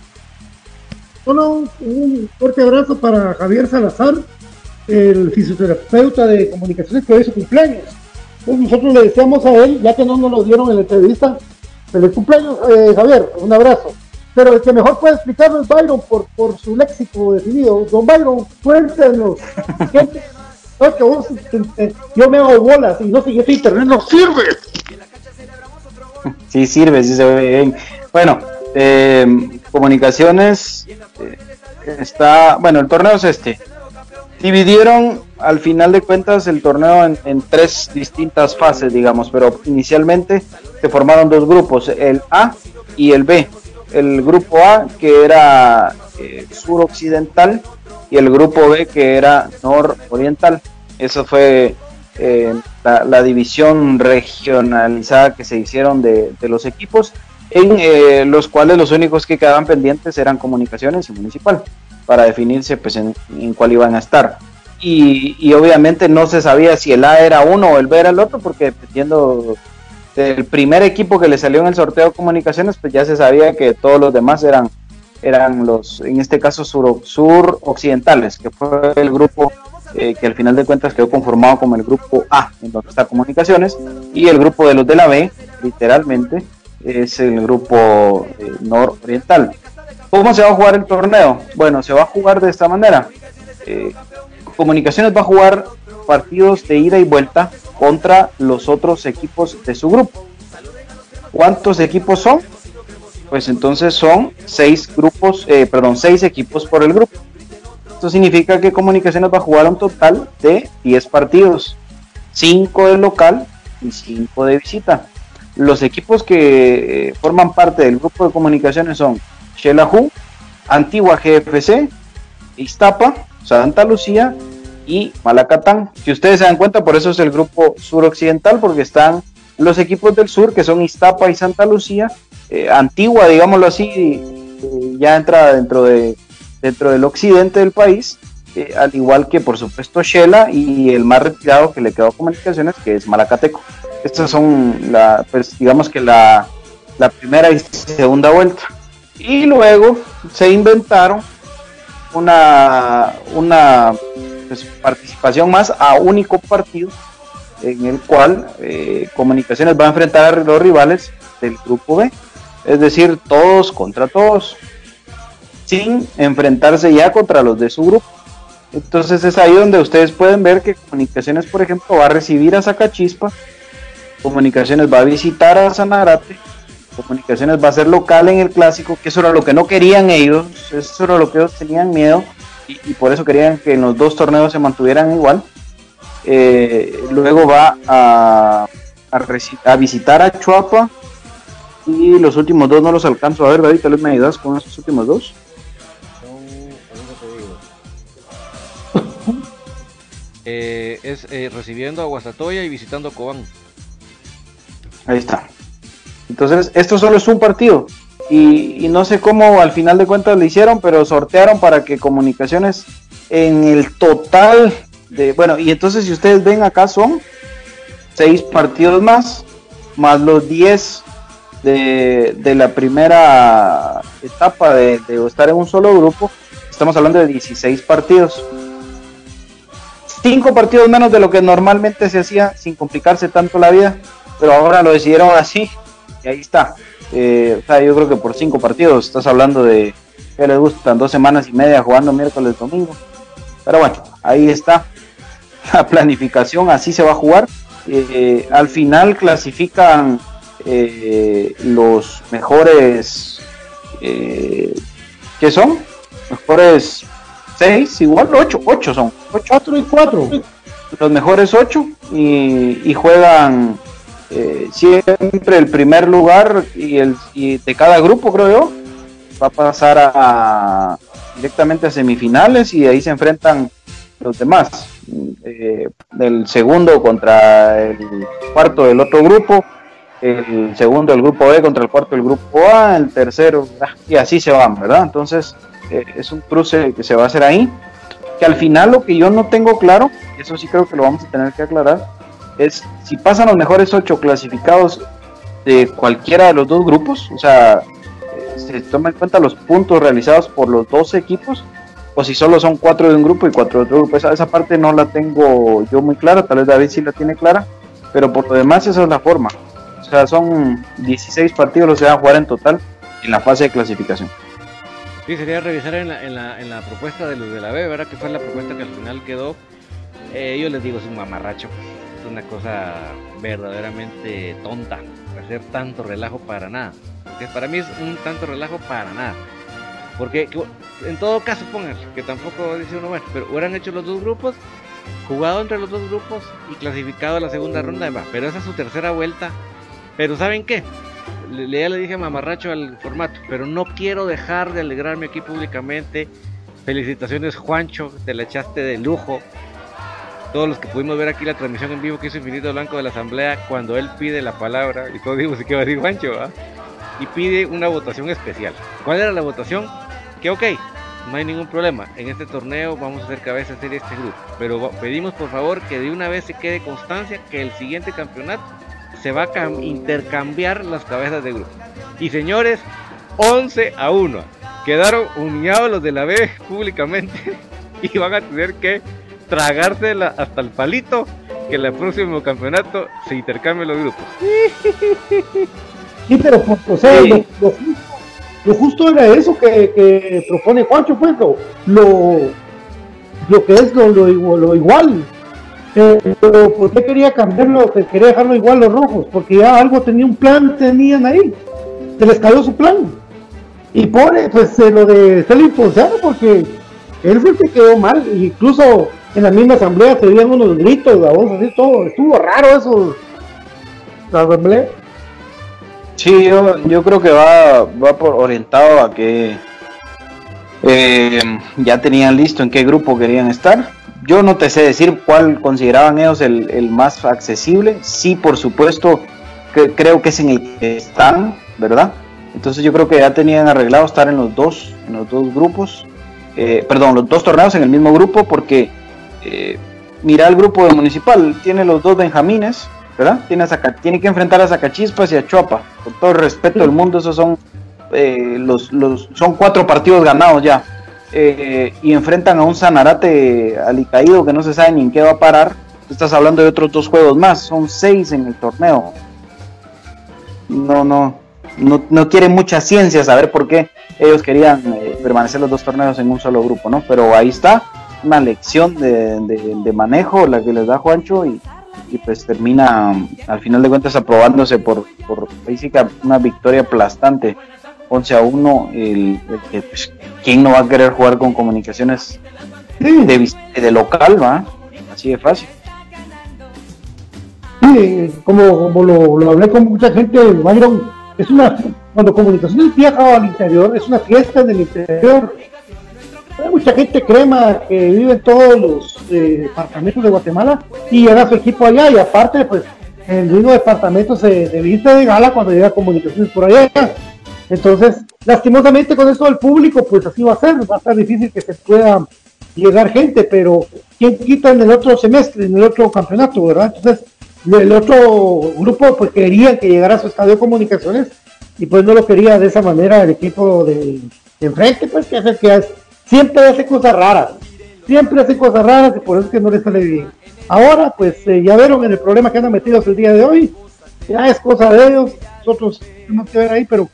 E: Solo un fuerte abrazo para Javier Salazar, el fisioterapeuta de comunicaciones que hoy es su cumpleaños. Nosotros le deseamos a él, ya que no nos lo dieron en la entrevista, Feliz cumpleaños, eh, Javier, un abrazo. Pero el que mejor puede explicarlo es Byron por, por su léxico definido. Don Byron, cuéntenos. no, que vos, yo me hago bolas y no sé, este internet no sirve.
F: Sí sirve, sí se ve bien. Bueno, eh, comunicaciones eh, está, bueno, el torneo es este. Dividieron al final de cuentas el torneo en, tres distintas fases, digamos, pero inicialmente se formaron dos grupos, el A y el B. El grupo A que era eh, suroccidental y el grupo B que era nororiental. Eso fue eh, la, división regionalizada que se hicieron de, los equipos, en eh, los cuales los únicos que quedaban pendientes eran comunicaciones y municipal para definirse pues, en, cuál iban a estar. Y, obviamente no se sabía si el A era uno o el B era el otro, porque dependiendo del primer equipo que le salió en el sorteo de comunicaciones, pues ya se sabía que todos los demás eran, eran los, en este caso, sur, sur occidentales, que fue el grupo eh, que al final de cuentas quedó conformado como el grupo A, en donde está comunicaciones, y el grupo de los de la B, literalmente, es el grupo eh, nororiental. ¿Cómo se va a jugar el torneo? Bueno, se va a jugar de esta manera. Eh, Comunicaciones va a jugar partidos de ida y vuelta contra los otros equipos de su grupo. ¿Cuántos equipos son? Pues entonces son seis grupos, eh, perdón, seis equipos por el grupo. Esto significa que Comunicaciones va a jugar un total de 10 partidos, 5 de local y 5 de visita. Los equipos que eh, forman parte del grupo de comunicaciones son Xelajú, Antigua GFC, Iztapa, Santa Lucía y Malacatán. Si ustedes se dan cuenta, por eso es el grupo suroccidental, porque están los equipos del sur, que son Iztapa y Santa Lucía, eh, Antigua, digámoslo así, eh, ya entra dentro, de, dentro del occidente del país, eh, al igual que por supuesto Shela y el más retirado que le quedó a comunicaciones, que es Malacateco. Estas son, la, pues, digamos que la, la primera y segunda vuelta. Y luego se inventaron una, una pues, participación más a único partido en el cual eh, Comunicaciones va a enfrentar a los rivales del grupo B, es decir, todos contra todos, sin enfrentarse ya contra los de su grupo. Entonces es ahí donde ustedes pueden ver que Comunicaciones, por ejemplo, va a recibir a Sacachispa, Comunicaciones va a visitar a Sanarate, Comunicaciones va a ser local en el clásico, que eso era lo que no querían ellos, eso era lo que ellos tenían miedo y, por eso querían que en los dos torneos se mantuvieran igual. Eh, luego va a, a, visitar a Chuapa y los últimos dos no los alcanzo a ver, David, tal vez me ayudas con esos últimos dos.
D: Eh, es eh, recibiendo a Guastatoya y visitando a Cobán.
F: Ahí está. Entonces, esto solo es un partido. y, no sé cómo al final de cuentas lo hicieron, pero sortearon para que comunicaciones en el total de, bueno, y entonces si ustedes ven acá son seis partidos más, más los 10 de, de la primera etapa de, estar en un solo grupo, estamos hablando de 16 partidos. Cinco partidos menos de lo que normalmente se hacía sin complicarse tanto la vida, pero ahora lo decidieron así y ahí está. Eh, o sea, yo creo que por cinco partidos estás hablando de que les gustan dos semanas y media jugando miércoles domingo. Pero bueno, ahí está la planificación, así se va a jugar. Eh, al final clasifican eh, los mejores, eh, ¿qué son? Mejores seis, igual ocho, ocho son, ocho, cuatro y cuatro. Los mejores ocho y, juegan siempre el primer lugar y, el, de cada grupo, creo yo, va a pasar directamente a semifinales y ahí se enfrentan los demás. Eh, el segundo contra el cuarto del otro grupo, el segundo del grupo B contra el cuarto del grupo A, el tercero, y así se van, ¿verdad? Entonces eh, es un cruce que se va a hacer ahí, que al final lo que yo no tengo claro, eso sí creo que lo vamos a tener que aclarar, es si pasan los mejores ocho clasificados de cualquiera de los dos grupos, o sea, eh, se toma en cuenta los puntos realizados por los dos equipos, o si solo son cuatro de un grupo y cuatro de otro grupo. Esa, esa parte no la tengo yo muy clara, tal vez David sí la tiene clara, pero por lo demás esa es la forma. O sea, son 16 partidos los que van a jugar en total en la fase de clasificación.
D: Sí, sería revisar en la, en la, en la propuesta de los de la B, ¿verdad? Que fue la propuesta que al final quedó. Eh, yo les digo, es un mamarracho. Una cosa verdaderamente tonta. Hacer tanto relajo para nada. Porque para mí es un tanto relajo para nada. Porque en todo caso, pongan que tampoco dice uno, bueno, pero hubieran hecho los dos grupos, jugado entre los dos grupos y clasificado a la segunda ronda, pero esa es su tercera vuelta. Pero ¿saben qué? Le, ya le dije mamarracho al formato, pero no quiero dejar de alegrarme aquí públicamente. Felicitaciones, Juancho, te la echaste de lujo. Todos los que pudimos ver aquí la transmisión en vivo que hizo Infinito Blanco de la Asamblea, cuando él pide la palabra, y todos digo, ¿qué va a decir Juancho? Y pide una votación especial. ¿Cuál era la votación? que ok, no hay ningún problema. En este torneo vamos a hacer cabeza de este grupo. Pero pedimos por favor que de una vez se quede constancia que el siguiente campeonato se va a intercambiar las cabezas de grupo. Y señores, 11 a 1. Quedaron humillados los de la B públicamente y van a tener que tragársela hasta el palito que el próximo campeonato se intercambien los grupos.
E: Sí, pero o sea, lo justo era eso que, propone Juancho, pues, lo, lo, que es lo, lo, igual. Eh, pero ¿por qué quería cambiarlo? Quería dejarlo igual los rojos, porque ya algo tenía un plan, tenían ahí. Se les cayó su plan. Y pone, pues, eh, lo de ser impulsado, porque él fue el que quedó mal. Incluso en la misma asamblea se veían unos gritos, la voz así, todo. Estuvo raro eso. La asamblea.
F: Sí, yo, yo creo que va, va por orientado a que eh, ya tenían listo en qué grupo querían estar. Yo no te sé decir cuál consideraban ellos el, más accesible. Sí, por supuesto, que, creo que es en el que están, ¿verdad? Entonces yo creo que ya tenían arreglado estar en los dos, en los dos grupos, eh, perdón, los dos torneos en el mismo grupo, porque eh, mira el grupo de Municipal, tiene los dos Benjamines, ¿verdad? Tiene, que enfrentar a Zacachispas y a Chuapa. Con todo el respeto del mundo, esos son eh, los, los, son cuatro partidos ganados ya. Eh, y enfrentan a un Sanarate alicaído que no se sabe ni en qué va a parar. Estás hablando de otros dos juegos más, son seis en el torneo. No, no, no, no quiere mucha ciencia saber por qué ellos querían eh, permanecer los dos torneos en un solo grupo, ¿no? Pero ahí está, una lección de, de manejo la que les da Juancho y, y pues termina al final de cuentas aprobándose por, por una victoria aplastante. 11 a 1 el, que pues, quién no va a querer jugar con comunicaciones de, de local va así de fácil.
E: Sí, como, como lo, lo, hablé con mucha gente Byron es una cuando comunicaciones viaja al interior es una fiesta del interior mucha gente crema que vive en todos los eh, departamentos de Guatemala y llega su equipo allá y aparte pues el mismo departamento se, viste de gala cuando llega comunicaciones por allá Entonces, lastimosamente con esto del público, pues así va a ser, va a ser difícil que se pueda llegar gente, pero ¿quién quita en el otro semestre, en el otro campeonato, verdad? Entonces, el otro grupo pues quería que llegara a su estadio de comunicaciones y pues no lo quería de esa manera el equipo de, enfrente, pues que hace que siempre hace cosas raras, siempre hace cosas raras y por eso es que no le sale bien. Ahora, pues eh, ya vieron en el problema que han metido el día de hoy, ya es cosa de ellos, nosotros tenemos que ver ahí, pero,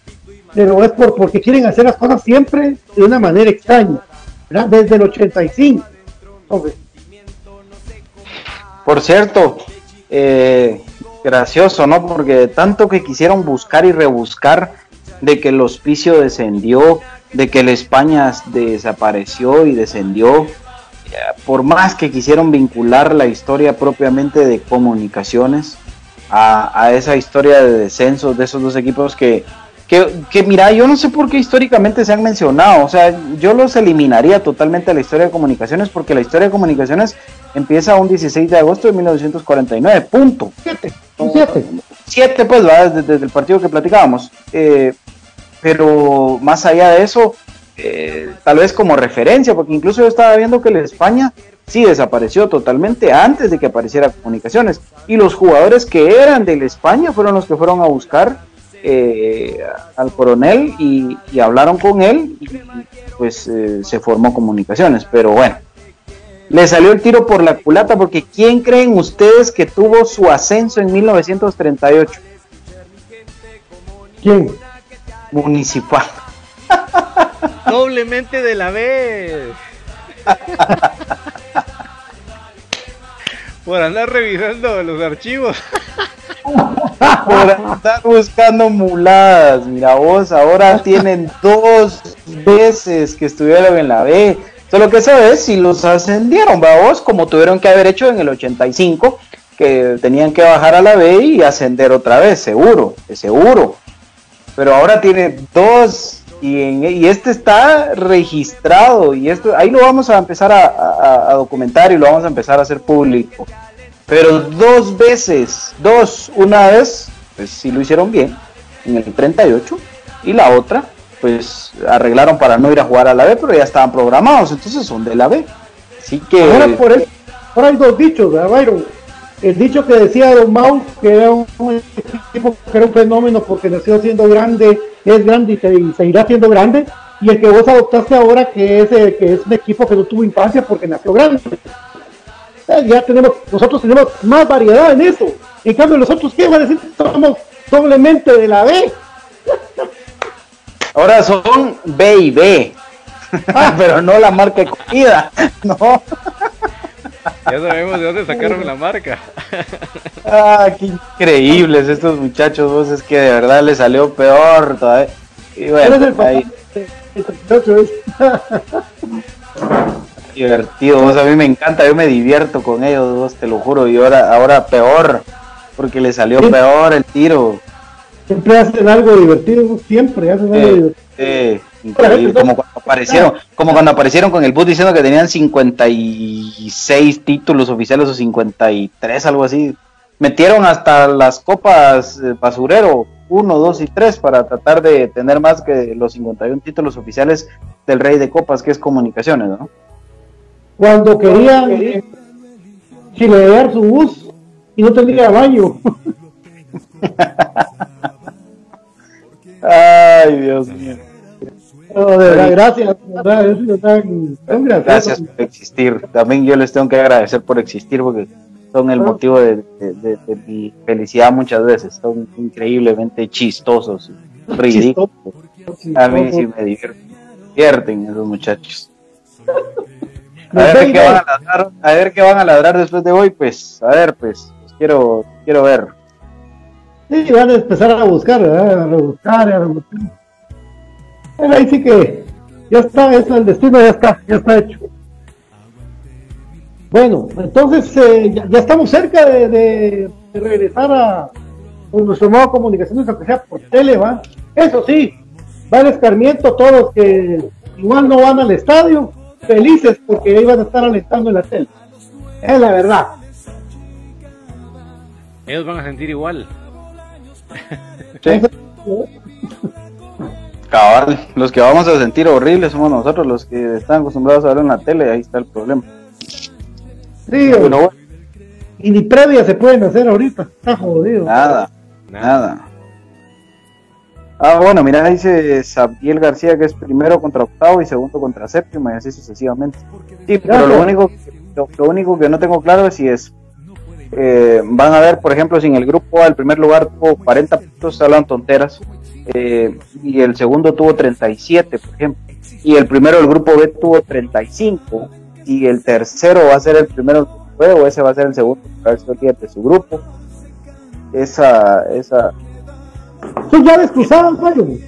E: pero es por, porque quieren hacer las cosas siempre de una manera extraña, ¿verdad? Desde el 85.
F: Por cierto, eh, gracioso, ¿no? Porque tanto que quisieron buscar y rebuscar de que el hospicio descendió, de que el España desapareció y descendió, por más que quisieron vincular la historia propiamente de comunicaciones a, esa historia de descensos de esos dos equipos que, que, mira, yo no sé por qué históricamente se han mencionado, o sea, yo los eliminaría totalmente de la historia de comunicaciones porque la historia de comunicaciones empieza un 16 de agosto de 1949, punto.
E: Siete, siete.
F: Siete, pues, ¿va? Desde, el partido que platicábamos. Eh, pero más allá de eso, eh, tal vez como referencia, porque incluso yo estaba viendo que la España sí desapareció totalmente antes de que apareciera comunicaciones. Y los jugadores que eran de la España fueron los que fueron a buscar eh, al coronel y, hablaron con él y pues eh, se formó comunicaciones. Pero bueno, le salió el tiro por la culata porque ¿quién creen ustedes que tuvo su ascenso en 1938?
E: ¿Quién?
F: Municipal.
D: Doblemente de la vez. Por andar revisando los archivos.
F: Por andar buscando muladas. Mira vos, ahora tienen dos veces que estuvieron en la B. Solo que esa vez si los ascendieron, va vos, como tuvieron que haber hecho en el 85, que tenían que bajar a la B y ascender otra vez, seguro, seguro. Pero ahora tiene dos y, este está registrado y esto ahí lo vamos a empezar a, documentar y lo vamos a empezar a hacer público. Pero dos veces, dos, una vez, pues sí lo hicieron bien, en el 38, y la otra, pues arreglaron para no ir a jugar a la B, pero ya estaban programados, entonces son de la B. Así que...
E: Ahora, por eso, ahora hay dos dichos, ¿verdad, Byron? El dicho que decía Don Mau, que era un, tipo que era un fenómeno porque nació siendo grande, es grande y, seguirá siendo grande, y el que vos adoptaste ahora, que es, eh, que es un equipo que no tuvo infancia porque nació grande. Ya tenemos, nosotros tenemos más variedad en eso. En cambio, nosotros, ¿qué va a decir? Somos doblemente de la B.
F: Ahora son B y B, pero no la marca de comida, no.
D: Ya sabemos de dónde sacaron la marca.
F: Ah, qué increíbles estos muchachos, vos es que de verdad les salió peor todavía. Y bueno, ahí. Divertido, vos a mí me encanta, yo me divierto con ellos, vos te lo juro, y ahora, ahora peor, porque le salió peor el tiro.
E: Siempre hacen algo divertido, siempre hacen algo divertido.
F: Increíble, como cuando aparecieron, como cuando aparecieron con el bus diciendo que tenían 56 títulos oficiales o 53, algo así. Metieron hasta las copas eh, basurero 1, 2 y 3 para tratar de tener más que los 51 títulos oficiales del Rey de Copas, que es comunicaciones, ¿no?
E: Cuando querían chilear su bus y no tenía baño.
F: Ay, Dios mío
E: gracias,
F: gracias por existir. También yo les tengo que agradecer por existir porque son el motivo de, mi felicidad muchas veces. Son increíblemente chistosos, ridículos. A mí sí me divierten esos muchachos. A ver, qué van a ladrar, a ver qué van a ladrar después de hoy, pues, a ver, pues, quiero, quiero ver.
E: Sí, van a empezar a buscar, a rebuscar, a rebuscar ahí sí que ya está, eso, el destino ya está, ya está hecho. Bueno, entonces eh, ya, estamos cerca de, regresar a nuestro modo comunicaciones, aunque sea por tele, ¿va? Eso sí, va el escarmiento todos que igual no van al estadio, felices porque iban a estar alentando en la tele. Es la verdad.
D: Ellos van a sentir igual.
F: Cabal, los que vamos a sentir horribles somos nosotros, los que están acostumbrados a ver en la tele, ahí está el problema.
E: Sí,
F: Bueno,
E: y ni previa se pueden hacer ahorita. Está jodido.
F: nada, nada. Ah, bueno, mira, dice Sabiel García que es primero contra octavo y segundo contra séptimo y así sucesivamente. Sí, pero lo único, lo, lo único que no tengo claro es si es eh, van a ver, por ejemplo, si en el grupo A el primer lugar tuvo 40 puntos, hablan tonteras, eh, y el segundo tuvo 37, por ejemplo, y el primero del grupo B tuvo 35, y el tercero va a ser el primero del grupo B, o ese va a ser el segundo, de su grupo. Esa, esa,
E: Son llaves cruzadas, Mario.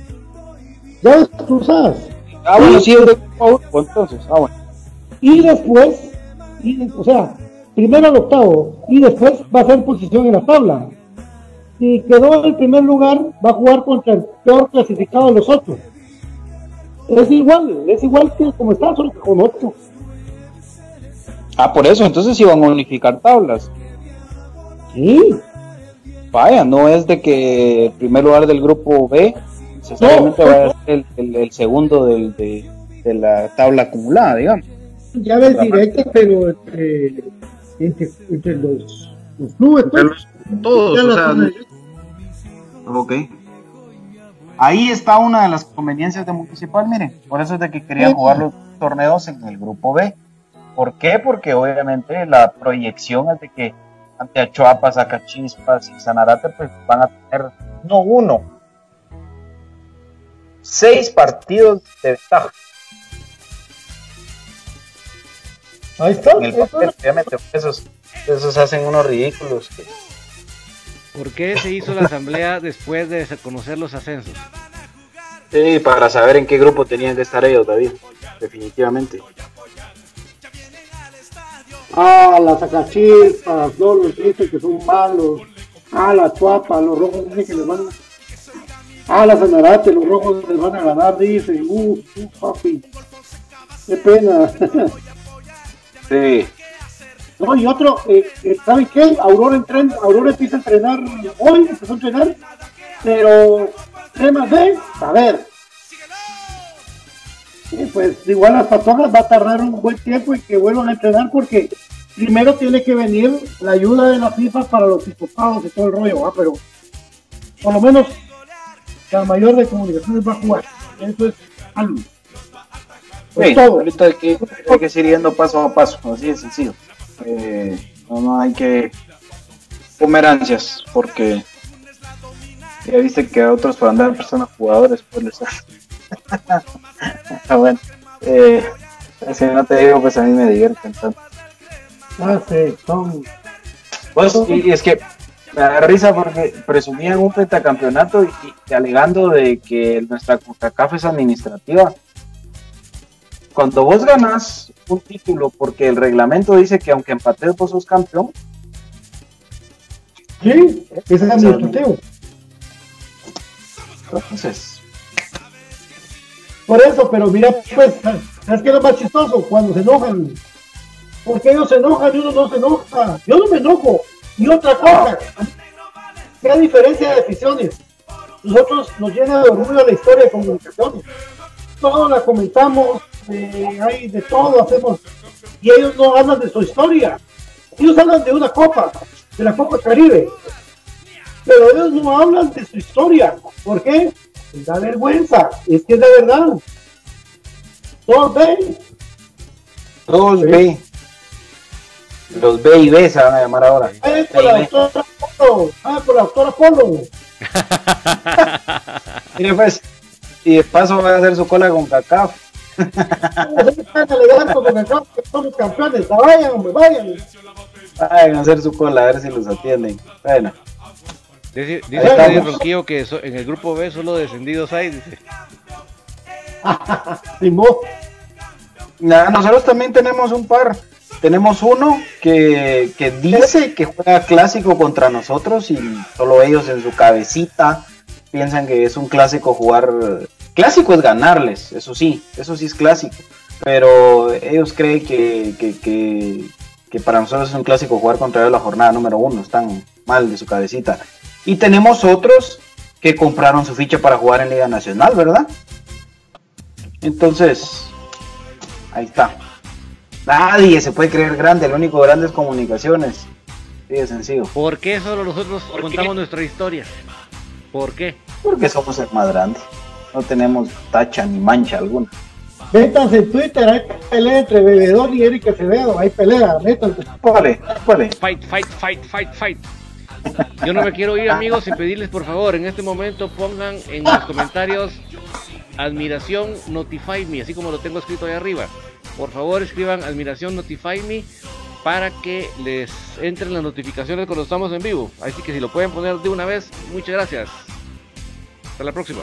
E: Llaves cruzadas.
F: ah, bueno, sí, es de grupo pues, entonces, ah, bueno.
E: Y después, y o sea, primero al octavo y después va a ser posición en la tabla. Si quedó en el primer lugar, va a jugar contra el peor clasificado de los otros. Es igual, es igual que como está, solo que con otro.
F: Ah, por eso, entonces iban a unificar tablas.
E: Sí,
F: Vaya, no es de que el primer lugar del grupo B necesariamente
E: No.
F: vaya a ser el, el- el segundo del- de, de la tabla acumulada, digamos.
E: llaves directas, pero entre, entre, entre los, los clubes. pues.
F: todos, o sea,
E: ponen.
F: Ok. Ahí está una de las conveniencias de Municipal, miren. Por eso es de que querían
E: Sí.
F: jugar los torneos en el grupo B. ¿Por qué? Porque obviamente la proyección es de que ante Achuapa, Zacachispas y Sanarate pues van a tener no uno, seis partidos de ventaja.
E: Ahí está.
F: En el papel, obviamente, esos, esos hacen unos ridículos. que-
D: ¿Por qué se hizo la asamblea después de conocer los ascensos?
F: Sí, para saber en qué grupo tenían que estar ellos, David. Definitivamente.
E: Ah, las sacachispas, no, los dicen que son malos. Ah, la chuapa, los rojos dicen que les van a... Ah, la sanarate, los rojos les van a ganar, dicen. Uh, uh, papi. Qué pena. No, y otro, eh, eh, ¿saben qué? Aurora, entren, Aurora empieza a entrenar hoy, empezó a entrenar, pero temas de, ver. Sí, pues igual las patojas va a tardar un buen tiempo en que vuelvan a entrenar porque primero tiene que venir la ayuda de la FIFA para los diputados y todo el rollo, ¿va? pero por lo menos la mayor de comunicaciones va a jugar. Eso es algo. Pues
F: Sí,
E: todo.
F: ahorita hay que, hay que seguir yendo paso a paso, así de sencillo. Eh, no, no hay que comer ansias, porque ya viste que a otros para andar personas jugadores, pues les Ah, bueno, eh, si no te digo, pues a mí me divierten tanto.
E: Ah, sí, son
F: Pues, y, y es que me da risa porque presumían un pentacampeonato y, y alegando de que nuestra CONCACAF es administrativa. Cuando vos ganas un título porque el reglamento dice que aunque empates vos sos campeón,
E: Sí, ese es administrativo.
F: entonces,
E: Por eso, pero mira, pues, ¿sabes qué es lo más chistoso? Cuando se enojan. Porque ellos se enojan y uno no se enoja. Yo no me enojo. Y otra cosa, ¿qué diferencia de aficiones? Nosotros nos llena de orgullo la historia de comunicaciones. Todo la comentamos, eh, hay de todo, hacemos. Y ellos no hablan de su historia. Ellos hablan de una copa, de la Copa Caribe. Pero ellos no hablan de su historia. ¿Por qué? Les da vergüenza. Es que es de verdad. Todos ven.
F: todos B. Los B y B se van a llamar ahora.
E: Vayan por la doctora Polo. Ah, por la doctora Polo.
F: Mire pues, y de paso van a hacer su cola con CACAF.
E: Están alegando con el campo que somos campeones. Vayan, hombre, vayan.
F: Vayan a hacer su cola a ver si los atienden. Bueno.
D: Dice, dice. Freddy Ronquillo que so- en el grupo B solo descendidos hay, dice.
F: Nada, nosotros también tenemos un par. Tenemos uno que, que dice que juega clásico contra nosotros y solo ellos en su cabecita piensan que es un clásico jugar. Clásico es ganarles, eso sí, eso sí es clásico. Pero ellos creen que, que, que, que para nosotros es un clásico jugar contra ellos la jornada número uno. Están mal de su cabecita. Y tenemos otros que compraron su ficha para jugar en Liga Nacional, ¿verdad? Entonces, ahí está. Nadie se puede creer grande, el único grande es comunicaciones. Sí, de sencillo.
D: ¿Por qué solo nosotros contamos nuestra historia? ¿Por qué?
F: Porque somos el más grande. No tenemos tacha ni mancha alguna.
E: Métanse en Twitter, hay pelea entre Bebedor y Erika Acevedo, hay pelea, métanse.
F: ¿Cuál ¿Cuál
D: Fight, fight, fight, fight, fight. Yo no me quiero ir, amigos, sin pedirles por favor, en este momento pongan en los comentarios admiración notify me, así como lo tengo escrito ahí arriba. Por favor, escriban admiración notify me para que les entren las notificaciones cuando estamos en vivo. Así que si lo pueden poner de una vez, muchas gracias. Hasta la próxima.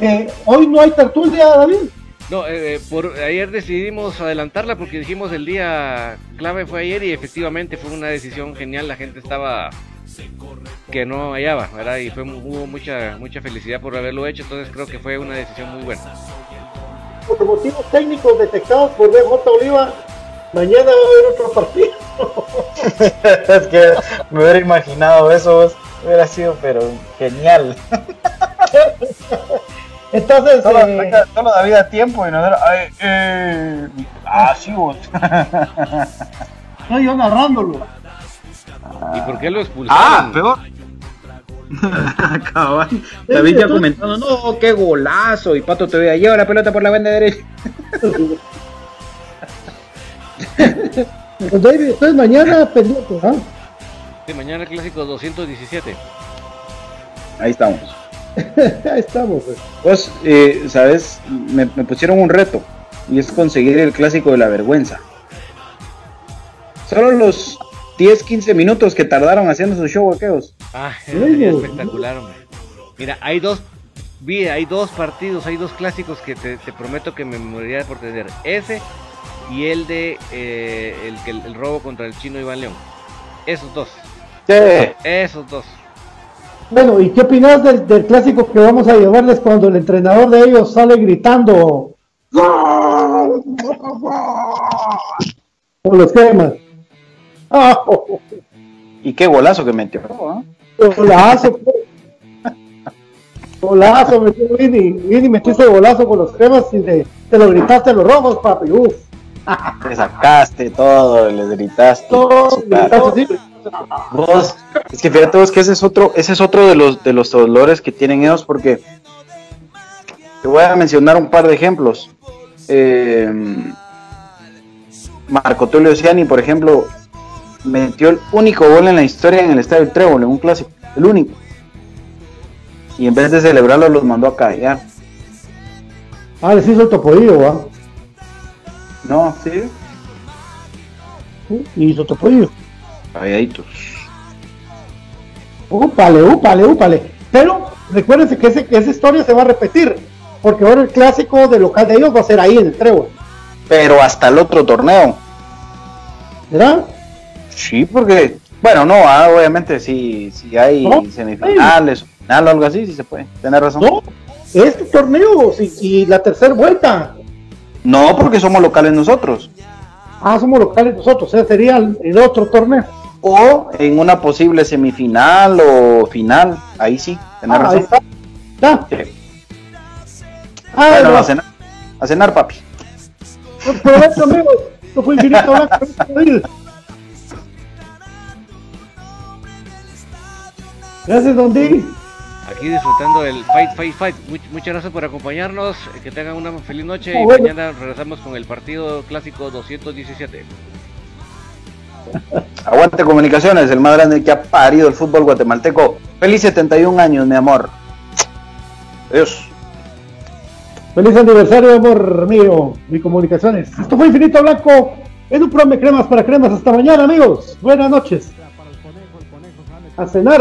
E: Eh, hoy no hay tertulia, David.
D: No, eh, por ayer decidimos adelantarla porque dijimos el día clave fue ayer y efectivamente fue una decisión genial. La gente estaba que no hallaba, ¿verdad? Y fue, hubo mucha mucha felicidad por haberlo hecho. Entonces creo que fue una decisión muy buena.
E: Por motivos técnicos detectados por DJ Oliva, mañana va a haber otro
F: partido. es que me hubiera imaginado eso, hubiera sido pero genial.
E: Entonces,
F: solo, eh, solo David a tiempo y no era, eh, ah, sí vos.
E: no, yo narrándolo.
D: ¿Y por qué lo expulsaron? Ah,
F: peor. David ya comentando, no, qué golazo. Y Pato te a lleva la pelota por la banda derecha.
E: David, entonces mañana pendiente, ¿ah?
D: Sí, mañana clásico 217.
F: Ahí estamos.
E: Ahí estamos. Pues,
F: pues eh, sabes, me, pusieron un reto y es conseguir el clásico de la vergüenza. Solo los 10, 15 minutos que tardaron haciendo su show aquellos.
D: Ah, espectacular, Mira, hay dos, hay dos partidos, hay dos clásicos que te, prometo que me moriría por tener. Ese y el de eh, el, el, el robo contra el chino Iván León. Esos dos.
F: Sí.
D: Esos dos.
E: Bueno, ¿y qué opinas del, clásico que vamos a llevarles cuando el entrenador de ellos sale gritando? Por los temas.
F: Y qué golazo que metió.
E: Golazo. golazo metió Vini. Vini metiste golazo con los temas y te, lo gritaste a los rojos, papi. Uf.
F: Te sacaste todo, les gritaste. Todo, gritaste, Vos, es que fíjate vos que ese es otro, ese es otro de los de los dolores que tienen ellos porque te voy a mencionar un par de ejemplos. Eh, Marco Tulio Ciani, por ejemplo, metió el único gol en la historia en el Estadio Trébol, en un clásico, el único. Y en vez de celebrarlo los mandó a callar.
E: Ah, les hizo el topodillo, ¿va?
F: No, sí.
E: Y hizo topodillo.
F: Calladitos.
E: Úpale, úpale, úpale. Pero recuérdense que, ese, que esa historia se va a repetir. Porque ahora el clásico de local de ellos va a ser ahí en el Trébol.
F: Pero hasta el otro torneo.
E: ¿Verdad?
F: Sí, porque, bueno, no, ah, obviamente si, si hay semifinales o final o algo así, sí se puede, tener razón. No,
E: este torneo y, la tercera vuelta.
F: No, porque somos locales nosotros.
E: Ah, somos locales nosotros, o sea, sería el, otro torneo.
F: O en una posible semifinal o final, ahí sí, tener ah, razón. Ahí está. Ah, bueno, a, cenar, a cenar, papi.
E: Provecho, amigos. No fue infinito Gracias, Don D.
D: Aquí disfrutando del Fight, Fight, Fight. muchas gracias por acompañarnos. Que tengan una feliz noche y mañana regresamos con el partido clásico 217.
F: Aguante Comunicaciones, el más grande que ha parido el fútbol guatemalteco. Feliz 71 años, mi amor. Adiós.
E: Feliz aniversario, amor mío, mi comunicaciones. Esto fue Infinito Blanco en un programa de cremas para cremas. Hasta mañana, amigos. Buenas noches. A cenar.